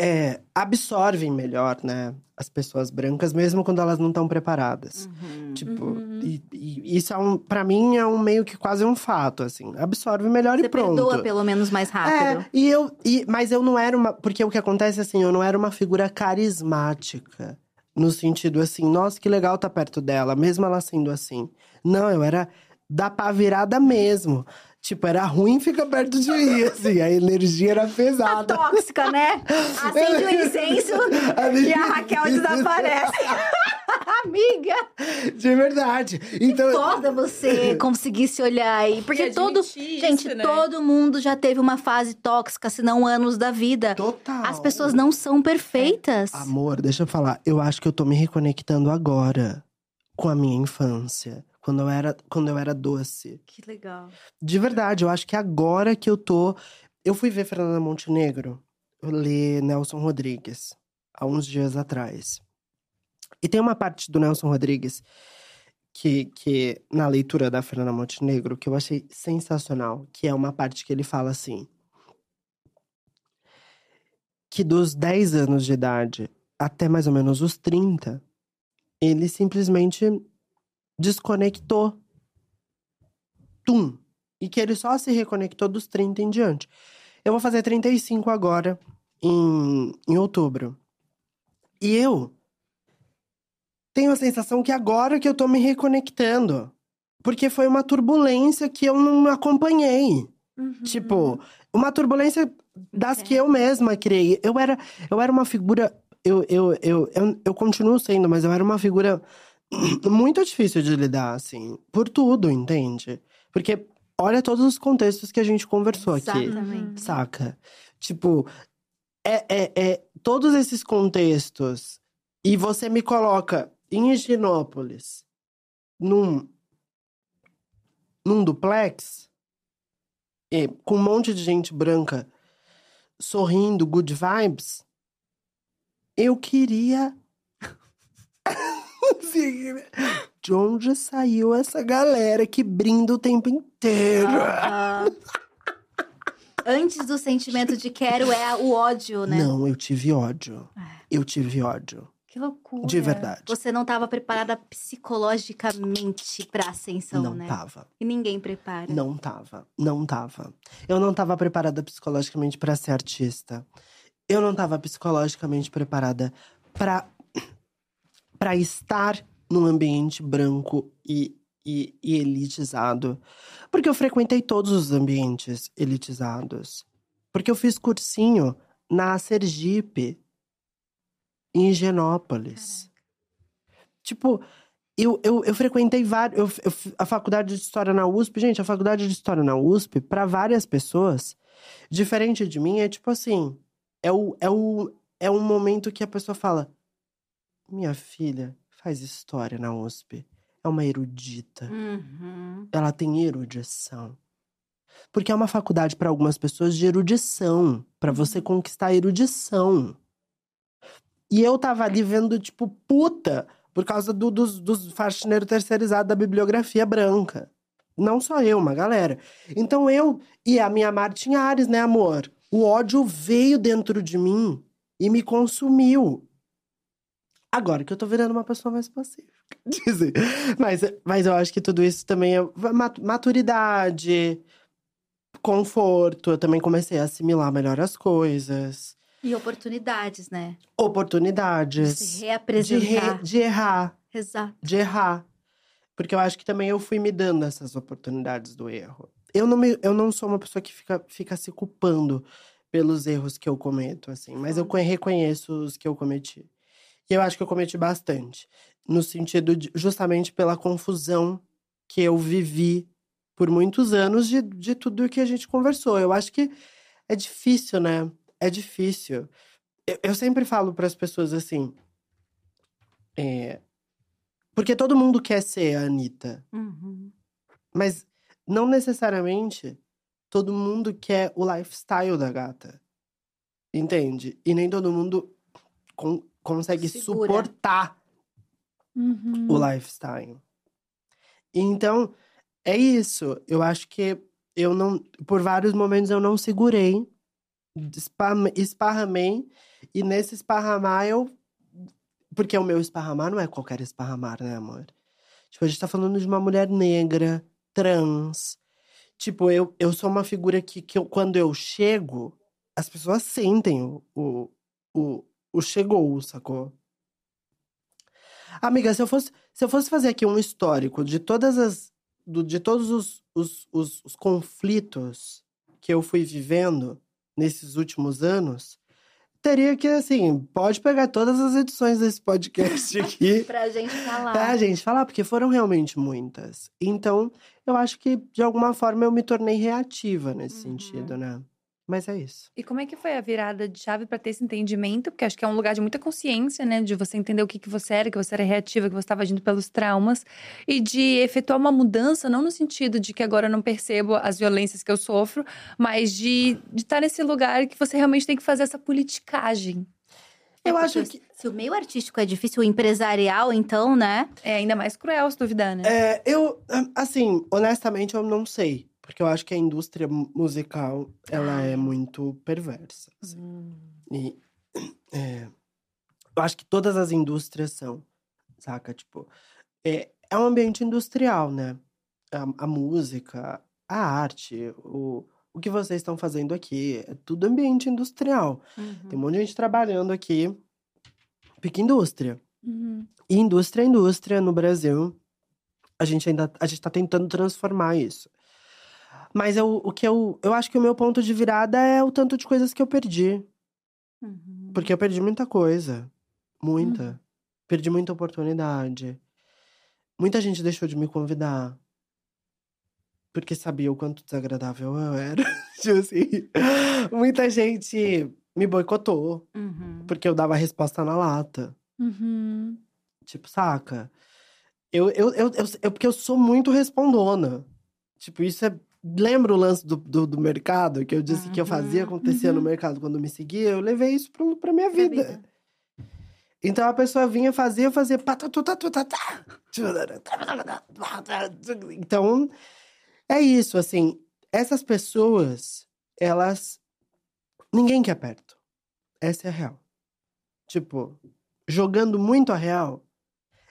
S3: é, absorvem melhor, né? As pessoas brancas, mesmo quando elas não estão preparadas.
S2: Uhum.
S3: Tipo, e, e isso é um, para mim é um meio que quase um fato, assim. Absorve melhor
S2: Você
S3: e pronto.
S2: perdoa pelo menos mais rápido.
S3: É, e eu, e, mas eu não era uma. Porque o que acontece assim, eu não era uma figura carismática. No sentido assim, nossa, que legal tá perto dela, mesmo ela sendo assim. Não, eu era da pá virada mesmo. Tipo, era ruim ficar perto de mim, assim. A energia era
S2: Tá
S3: pesada.
S2: tóxica, né? Acende o incenso e a Raquel desaparece. Amiga,
S3: De verdade. Então,
S2: foda você conseguir se olhar aí. Porque
S1: E
S2: todo.
S1: admitir
S2: Gente,
S1: isso, né?
S2: todo mundo já teve uma fase tóxica, se não anos da vida.
S3: total.
S2: As pessoas não são perfeitas.
S3: Amor, deixa eu falar. Eu acho que eu tô me reconectando agora com a minha infância. Quando eu era, quando eu era doce.
S2: Que legal.
S3: De verdade, eu acho que agora que eu tô. Eu fui ver Fernanda Montenegro, eu ler Nelson Rodrigues, há uns dias atrás. E tem uma parte do Nelson Rodrigues que, que na leitura da Fernanda Montenegro que eu achei sensacional, que é uma parte que ele fala assim: que dos 10 anos de idade até mais ou menos os 30, ele simplesmente desconectou. Tum! E que ele só se reconectou dos 30 em diante. Eu vou fazer 35 agora, em, em outubro. E eu tenho a sensação que agora que eu tô me reconectando. Porque foi uma turbulência que eu não acompanhei. Tipo, uma turbulência das que eu mesma criei. Eu era, eu era uma figura. Eu, eu, eu, eu, eu continuo sendo, mas eu era uma figura muito difícil de lidar, assim. Por tudo, entende? Porque olha todos os contextos que a gente conversou aqui.
S2: Exatamente.
S3: Saca? Tipo, é, é, é todos esses contextos. E você me coloca em Higienópolis, num, num duplex, e com um monte de gente branca sorrindo, good vibes. Eu queria. Assim, de onde saiu essa galera que brinda o tempo inteiro?
S2: Antes do sentimento de quero é o ódio, né?
S3: Não, eu tive ódio. Eu tive ódio.
S1: Que loucura.
S3: De verdade.
S2: Você não estava preparada psicologicamente pra ascensão,
S3: não
S2: né?
S3: tava.
S2: E ninguém prepara.
S3: Não tava. Não tava. Eu não tava preparada psicologicamente pra ser artista. Eu não tava psicologicamente preparada pra para estar num ambiente branco e, e, e elitizado. Porque eu frequentei todos os ambientes elitizados. Porque eu fiz cursinho na Sergipe, em Higienópolis. Tipo, eu, eu, eu frequentei vários. Eu, eu, a faculdade de História na USP, gente, a faculdade de História na USP, para várias pessoas, diferente de mim, é tipo assim: é, o, é, o, é um momento que a pessoa fala: Minha filha faz história na USP. É uma erudita.
S2: Uhum.
S3: Ela tem erudição. Porque é uma faculdade para algumas pessoas de erudição, para você conquistar a erudição. E eu tava ali vendo, tipo, puta, por causa do, dos, dos faxineiros terceirizados da bibliografia branca. Não só eu, uma galera. Então eu e a minha Martin Ares, né, amor? O ódio veio dentro de mim e me consumiu. Agora que eu tô virando uma pessoa mais pacífica. Dizem. Mas, mas eu acho que tudo isso também é mat- maturidade, conforto. Eu também comecei a assimilar melhor as coisas.
S2: E oportunidades, né? De
S3: Oportunidades.
S2: se
S3: De,
S2: reapresentar.
S3: re- de errar.
S2: Exato.
S3: De errar. Porque eu acho que também eu fui me dando essas oportunidades do erro. Eu não, me, eu não sou uma pessoa que fica, fica se culpando pelos erros que eu cometo, assim. Mas eu co- reconheço os que eu cometi. E eu acho que eu cometi bastante. No sentido de, justamente pela confusão que eu vivi por muitos anos de, de tudo que a gente conversou. Eu acho que é difícil, né? É difícil. Eu, eu sempre falo para as pessoas assim. é, porque todo mundo quer ser a Anitta.
S2: Uhum.
S3: Mas não necessariamente todo mundo quer o lifestyle da gata. Entende? E nem todo mundo con- consegue
S2: Segura.
S3: suportar
S1: Uhum.
S3: o lifestyle. Então, é isso. Eu acho que eu não. Por vários momentos eu não segurei, esparramei, e nesse esparramar eu. Porque o meu esparramar não é qualquer esparramar, né, amor? Tipo, a gente tá falando de uma mulher negra, trans. Tipo, eu, eu sou uma figura que, que eu- quando eu chego, as pessoas sentem o, o, o, o chegou, sacou? Amiga, se eu fosse, se eu fosse fazer aqui um histórico de todas as. do- de todos os, os, os, os conflitos que eu fui vivendo nesses últimos anos, teria que, assim, pode pegar todas as edições desse podcast aqui.
S2: Pra gente falar.
S3: Pra gente falar, porque foram realmente muitas. Então, eu acho que, de alguma forma, eu me tornei reativa nesse
S2: Uhum.
S3: sentido, né? Mas é isso.
S1: E como é que foi a virada de chave pra ter esse entendimento? Porque acho que é um lugar de muita consciência, né? De você entender o que, que você era, que você era reativa, que você estava agindo pelos traumas. E de efetuar uma mudança, não no sentido de que agora eu não percebo as violências que eu sofro, mas de estar nesse lugar que você realmente tem que fazer essa politicagem.
S2: É
S3: Eu acho
S2: se- Se o meio artístico é difícil, o empresarial, então, né?
S1: É ainda mais cruel se duvidar, né?
S3: É, eu, assim, honestamente, eu não sei. Porque eu acho que a indústria mu- musical, ela é muito perversa. assim. E é, eu acho que todas as indústrias são, saca? Tipo, é, é um ambiente industrial, né? A, a música, a arte, o, o que vocês estão fazendo aqui, é tudo ambiente industrial. Tem um monte de gente trabalhando aqui, pica indústria.
S1: Uhum.
S3: E indústria é indústria no Brasil. A gente ainda a gente tá tentando transformar isso. Mas eu, o que eu, eu acho que o meu ponto de virada é o tanto de coisas que eu perdi.
S2: Uhum.
S3: Porque eu perdi muita coisa. Muita. Perdi muita oportunidade. Muita gente deixou de me convidar. Porque sabia o quanto desagradável eu era. tipo assim. Muita gente me boicotou.
S2: Uhum.
S3: Porque eu dava resposta na lata.
S1: Uhum.
S3: Tipo, saca? Eu, eu, eu, eu, eu- porque eu sou muito respondona. Tipo, isso é. Lembra o lance do, do, do mercado que eu disse que eu fazia
S2: Uhum,
S3: acontecer no
S1: uhum.
S3: mercado quando me seguia? Eu levei isso pro, pra minha
S2: Pra
S3: vida.
S2: vida.
S3: Então a pessoa vinha, fazia, fazia. patatutatutata. Então, é isso, assim. Essas pessoas, elas. Ninguém quer perto. Essa é a real. Tipo, jogando muito a real,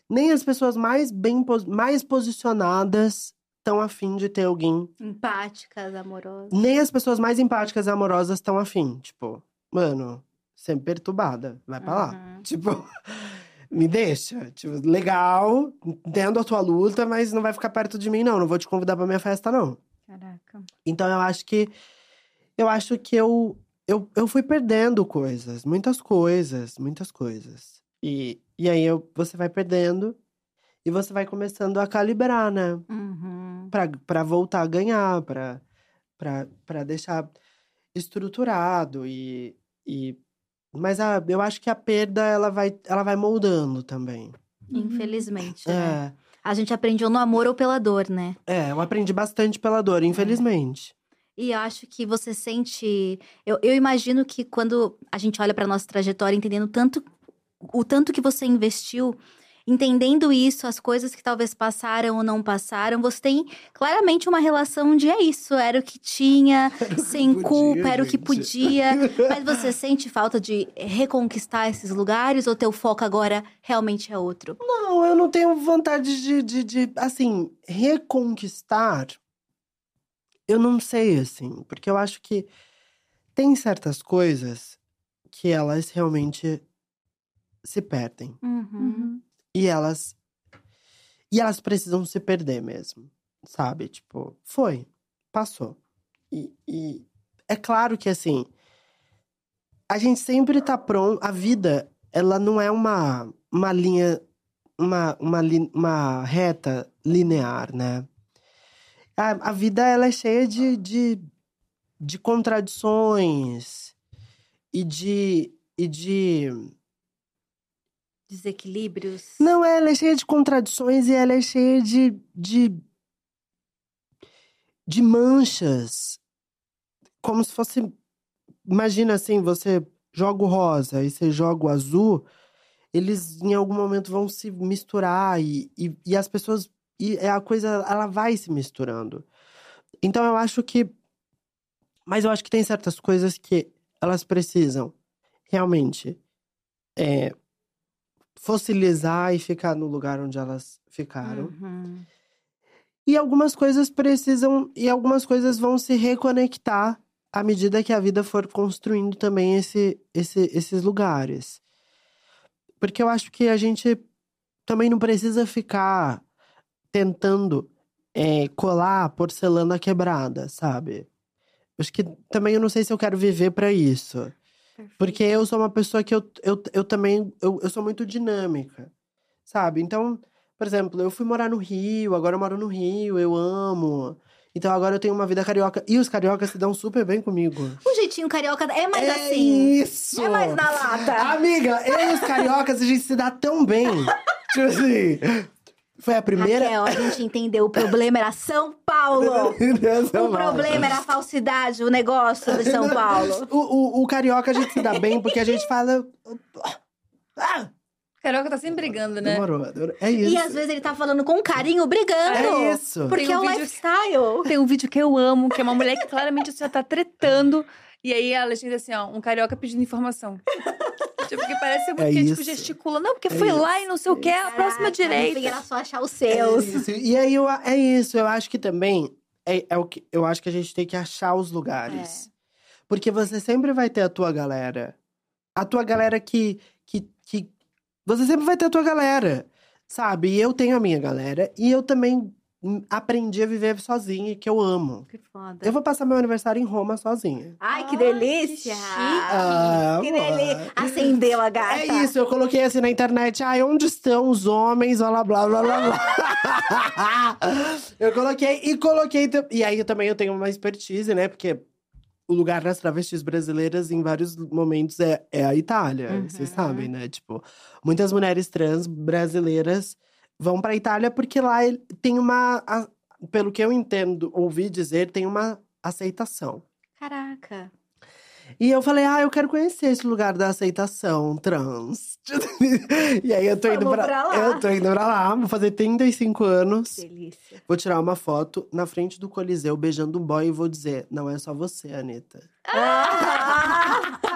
S3: nem as pessoas mais bem mais posicionadas estão afim de ter alguém.
S2: Empáticas, amorosas.
S3: Nem as pessoas mais empáticas e amorosas estão afim. Tipo, mano, sempre perturbada. Vai pra lá.
S2: Uhum.
S3: Tipo, me deixa. Tipo, legal, entendo a tua luta, mas não vai ficar perto de mim, não. Não vou te convidar pra minha festa, não.
S2: Caraca.
S3: Então eu acho que. Eu acho que eu. Eu, eu fui perdendo coisas, muitas coisas, muitas coisas. E, e aí eu, você vai perdendo. E você vai começando a calibrar, né?
S2: Uhum.
S3: Pra, pra voltar a ganhar, pra, pra, pra deixar estruturado e. e... Mas a, eu acho que a perda, ela vai, ela vai moldando também.
S2: Infelizmente, né?
S3: É.
S2: A gente aprendeu no amor ou pela dor, né?
S3: É, eu aprendi bastante pela dor, infelizmente.
S2: E eu acho que você sente. Eu, eu imagino que quando a gente olha para nossa trajetória, entendendo tanto o tanto que você investiu, entendendo isso, as coisas que talvez passaram ou não passaram, você tem claramente uma relação de é isso, era o que tinha, sem
S3: podia,
S2: culpa, era o que podia. Mas você sente falta de reconquistar esses lugares ou teu foco agora realmente é outro?
S3: Não, eu não tenho vontade de, de, de, assim, reconquistar. Eu não sei, assim, porque eu acho que tem certas coisas que elas realmente se perdem.
S2: Uhum.
S3: E elas. E elas precisam se perder mesmo. Sabe? Tipo, foi. Passou. E, e é claro que, assim. A gente sempre tá pronto. A vida, ela não é uma, uma linha. Uma, uma, uma reta linear, né? A, a vida, ela é cheia de, de, de contradições. E de. E de
S2: Desequilíbrios.
S3: Não, ela é cheia de contradições e ela é cheia de. de, de manchas. Como se fosse. Imagina assim, você joga o rosa e você joga o azul, eles em algum momento vão se misturar e, e, e as pessoas. E é a coisa, ela vai se misturando. Então eu acho que. Mas eu acho que tem certas coisas que elas precisam realmente é, fossilizar e ficar no lugar onde elas ficaram.
S2: Uhum.
S3: E algumas coisas precisam. E algumas coisas vão se reconectar à medida que a vida for construindo também esse, esse, esses lugares. Porque eu acho que a gente também não precisa ficar tentando é, colar a porcelana quebrada, sabe? Acho que também eu não sei se eu quero viver pra isso. Porque eu sou uma pessoa que eu, eu, eu também. Eu, eu sou muito dinâmica, sabe? Então, por exemplo, eu fui morar no Rio, agora eu moro no Rio, eu amo. Então agora eu tenho uma vida carioca. E os cariocas se dão super bem comigo.
S2: O jeitinho carioca é mais
S3: é
S2: assim.
S3: isso!
S2: É mais na lata.
S3: Amiga, eu e os cariocas, a gente se dá tão bem. tipo assim. Foi a primeira.
S2: Raquel, a gente entendeu. O problema era São Paulo. O problema era a falsidade, o negócio de São Paulo.
S3: O, o, o carioca a gente se dá bem porque a gente fala. Ah,
S1: Carioca tá sempre brigando, né?
S3: demorou. É isso.
S2: E às vezes ele tá falando com carinho, brigando.
S3: É isso.
S2: Porque
S1: um
S2: é o
S1: vídeo-
S2: lifestyle.
S1: Tem um vídeo que eu amo, que é uma mulher que claramente já tá tretando. E aí a legenda é assim, ó, um carioca pedindo informação. Tipo, que parece muito
S3: É
S1: que, tipo, gesticula. Não, porque
S3: É
S1: foi lá
S3: isso.
S1: e não sei o que, a próxima direita.
S2: Era só achar os
S3: É
S2: seus.
S3: isso. E aí eu, é isso, eu acho que também é, é o que eu acho que a gente tem que achar os lugares. Porque você sempre vai ter a tua galera. A tua galera que, que, que. Você sempre vai ter a tua galera. Sabe? E eu tenho a minha galera. E eu também aprendi a viver sozinha, que eu amo.
S2: Que foda.
S3: Eu vou passar meu aniversário em Roma sozinha.
S2: Ai, que
S1: Ah,
S2: delícia!
S3: Ah,
S2: que
S3: amor.
S2: delícia! Acendeu a gata.
S3: É isso, eu coloquei assim na internet, ai, onde estão os homens, blá blá blá blá blá. eu coloquei e coloquei. E aí também eu tenho uma expertise, né? Porque o lugar das travestis brasileiras, em vários momentos, é, é a Itália.
S2: Uhum.
S3: Vocês sabem, né? Tipo, muitas mulheres trans brasileiras vão pra Itália porque lá tem uma. a- pelo que eu entendo, ouvi dizer, tem uma aceitação.
S2: Caraca.
S3: E eu falei, ah, eu quero conhecer esse lugar da aceitação trans. e aí eu tô indo pra,
S2: pra lá.
S3: Eu tô indo pra lá, vou fazer 35 anos.
S2: Delícia.
S3: Vou tirar uma foto na frente do Coliseu beijando um boy e vou dizer: não é só você, Anitta.
S2: Ah!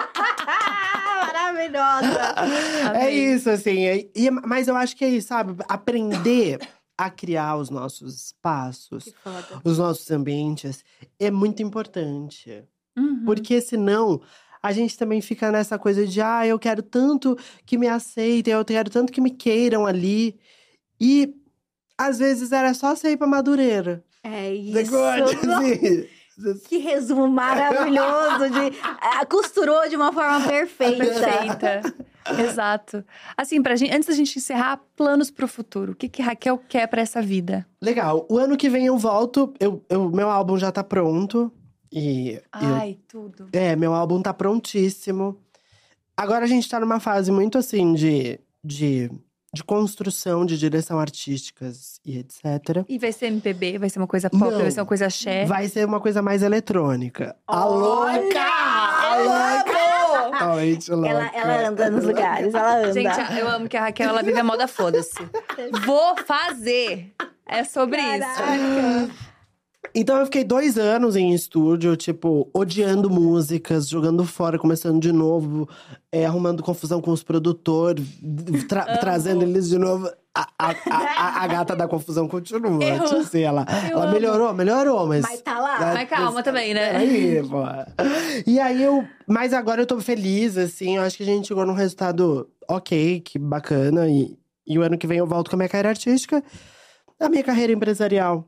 S2: Maravilhosa.
S3: É isso, assim. é- e- mas eu acho que é isso, sabe? Aprender a criar os nossos espaços, os nossos ambientes, é muito importante.
S1: Uhum.
S3: Porque senão a gente também fica nessa coisa de, ah, eu quero tanto que me aceitem, eu quero tanto que me queiram ali. E às vezes era só você ir pra Madureira.
S2: É isso.
S3: assim?
S2: Que resumo maravilhoso de ah, costurou de uma forma perfeita.
S1: Perfeita. Exato. Assim, pra gente, antes da gente encerrar, planos pro futuro. O que, que Raquel quer pra essa vida?
S3: Legal. O ano que vem eu volto. Eu, eu, meu álbum já tá pronto. E. eu-
S1: Ai, tudo.
S3: é, meu álbum tá prontíssimo. Agora a gente tá numa fase muito assim de. de de construção de direção artísticas e etc.
S1: E vai ser MPB? Vai ser uma coisa pop?
S3: Não.
S1: Vai ser uma coisa axé?
S3: Vai ser uma coisa mais eletrônica. A louca! A louca! Louca.
S2: Ela, ela anda nos lugares, ela anda.
S1: Gente, eu amo que a Raquel, ela vive a moda foda-se. Vou fazer! É sobre isso.
S3: Então eu fiquei dois anos em estúdio, tipo, odiando músicas, jogando fora, começando de novo, é, arrumando confusão com os produtores, tra- trazendo eles de novo. A, a, a- a gata da confusão continua.
S1: Eu-
S3: tipo assim, ela, ela
S1: amo.
S3: melhorou, melhorou, mas.
S2: Mas tá lá.
S1: Mas calma também, né?
S3: Peraí, pô. E aí eu. Mas agora eu tô feliz, assim. Eu acho que a gente chegou num resultado ok, que bacana. E, e o ano que vem eu volto com a minha carreira artística. A minha carreira empresarial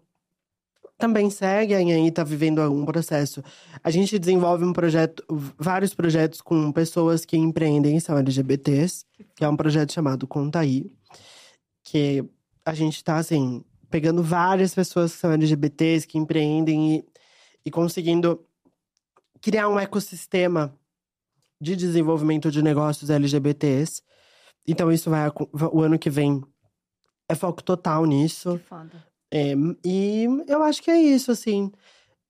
S3: também segue, e aí tá vivendo um processo. A gente desenvolve um projeto, vários projetos com pessoas que empreendem, são LGBTs, que é um projeto chamado Contaí, que a gente tá assim, pegando várias pessoas que são LGBTs, que empreendem e, e conseguindo criar um ecossistema de desenvolvimento de negócios LGBTs. Então, isso vai o ano que vem é foco total nisso.
S2: Que foda.
S3: É, e eu acho que é isso, assim.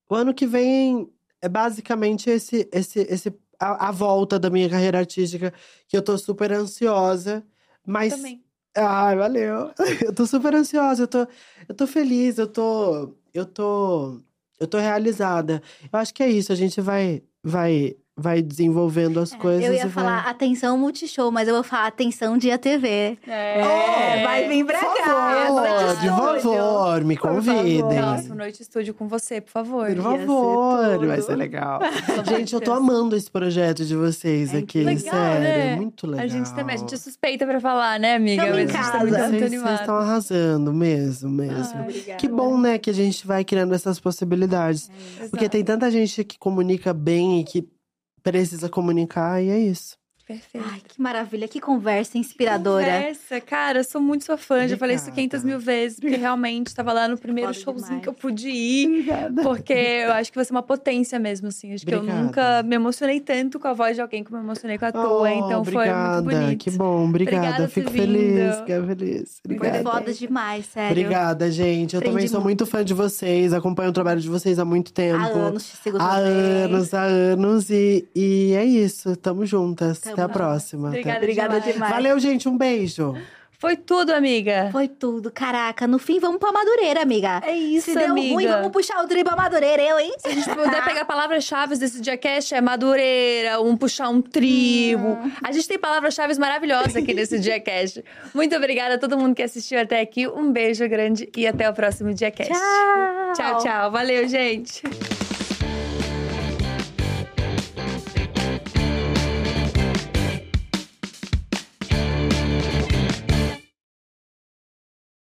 S3: O ano que vem é basicamente esse, esse, esse a, a volta da minha carreira artística, que eu tô super ansiosa. Mas.
S1: Também.
S3: Ai, valeu. Eu tô super ansiosa, eu tô, eu tô feliz, eu tô. Eu tô. Eu tô realizada. Eu acho que é isso, a gente vai. Vai, vai desenvolvendo as coisas.
S2: É, Eu
S3: e
S2: ia
S3: vai-
S2: falar atenção multishow, mas eu vou falar atenção dia TV.
S1: É.
S2: vai vir pra
S3: Por
S2: cá.
S3: favor, de favor, me
S2: Por
S3: convidem.
S2: favor.
S1: Nossa, noite estúdio com você, por favor.
S3: Por
S2: ser
S3: favor,
S2: tudo.
S3: vai ser legal. Gente, eu tô amando esse projeto de vocês
S2: É
S3: aqui,
S1: legal,
S3: sério.
S1: né?
S3: Muito legal.
S1: A gente também, a gente é suspeita pra falar, né, amiga? Mas a gente tá
S2: casa.
S1: muito, muito
S3: Vocês, vocês
S1: animada.
S3: estão arrasando mesmo, mesmo.
S1: Ai,
S2: Obrigada.
S3: que bom, né, que a gente vai criando essas possibilidades. Porque tem tanta gente que comunica bem e que precisa comunicar, e é isso.
S1: Perfeito.
S2: Ai, que maravilha, que conversa inspiradora.
S1: Conversa, cara, eu sou muito sua fã. Já falei isso
S3: Obrigada.
S1: 500 mil vezes, porque realmente tava lá no primeiro
S2: Foda
S1: showzinho
S2: demais.
S1: que eu pude ir.
S3: Obrigada.
S1: Porque eu acho que você é uma potência mesmo, assim. Acho que eu
S3: Obrigada.
S1: nunca me emocionei tanto com a voz de alguém como eu me emocionei com a tua.
S3: Oh,
S1: então
S3: obrigada,
S1: foi muito bonito.
S3: Que bom, obrigada.
S1: Obrigada
S3: Fico feliz, fico feliz.
S2: Foi
S3: Obrigada.
S2: foda demais, sério.
S3: Obrigada, gente. Eu
S2: Aprendi
S3: também sou muito
S2: muito.
S3: fã de vocês, acompanho o trabalho de vocês há muito tempo.
S2: Há anos te sigo
S3: Há
S2: também.
S3: anos, há anos. E, e é isso. Tamo juntas.
S2: Tamo
S3: Até a próxima. Até-
S1: Obrigada,
S2: Obrigada
S1: demais.
S2: demais.
S3: Valeu, gente. Um beijo.
S1: Foi tudo, amiga.
S2: Foi tudo. Caraca, no fim, vamos pra Madureira, amiga.
S1: É isso,
S2: Se deu
S1: amiga.
S2: ruim, vamos puxar o tri pra Madureira, eu, hein?
S1: Se a gente puder pegar palavras-chave desse Diacast, é madureira, um puxar um tribo. A gente tem palavras-chave maravilhosas aqui nesse Diacast. Muito obrigada a todo mundo que assistiu até aqui. Um beijo grande e até o próximo Diacast.
S2: Tchau.
S1: Tchau, tchau. Valeu, gente.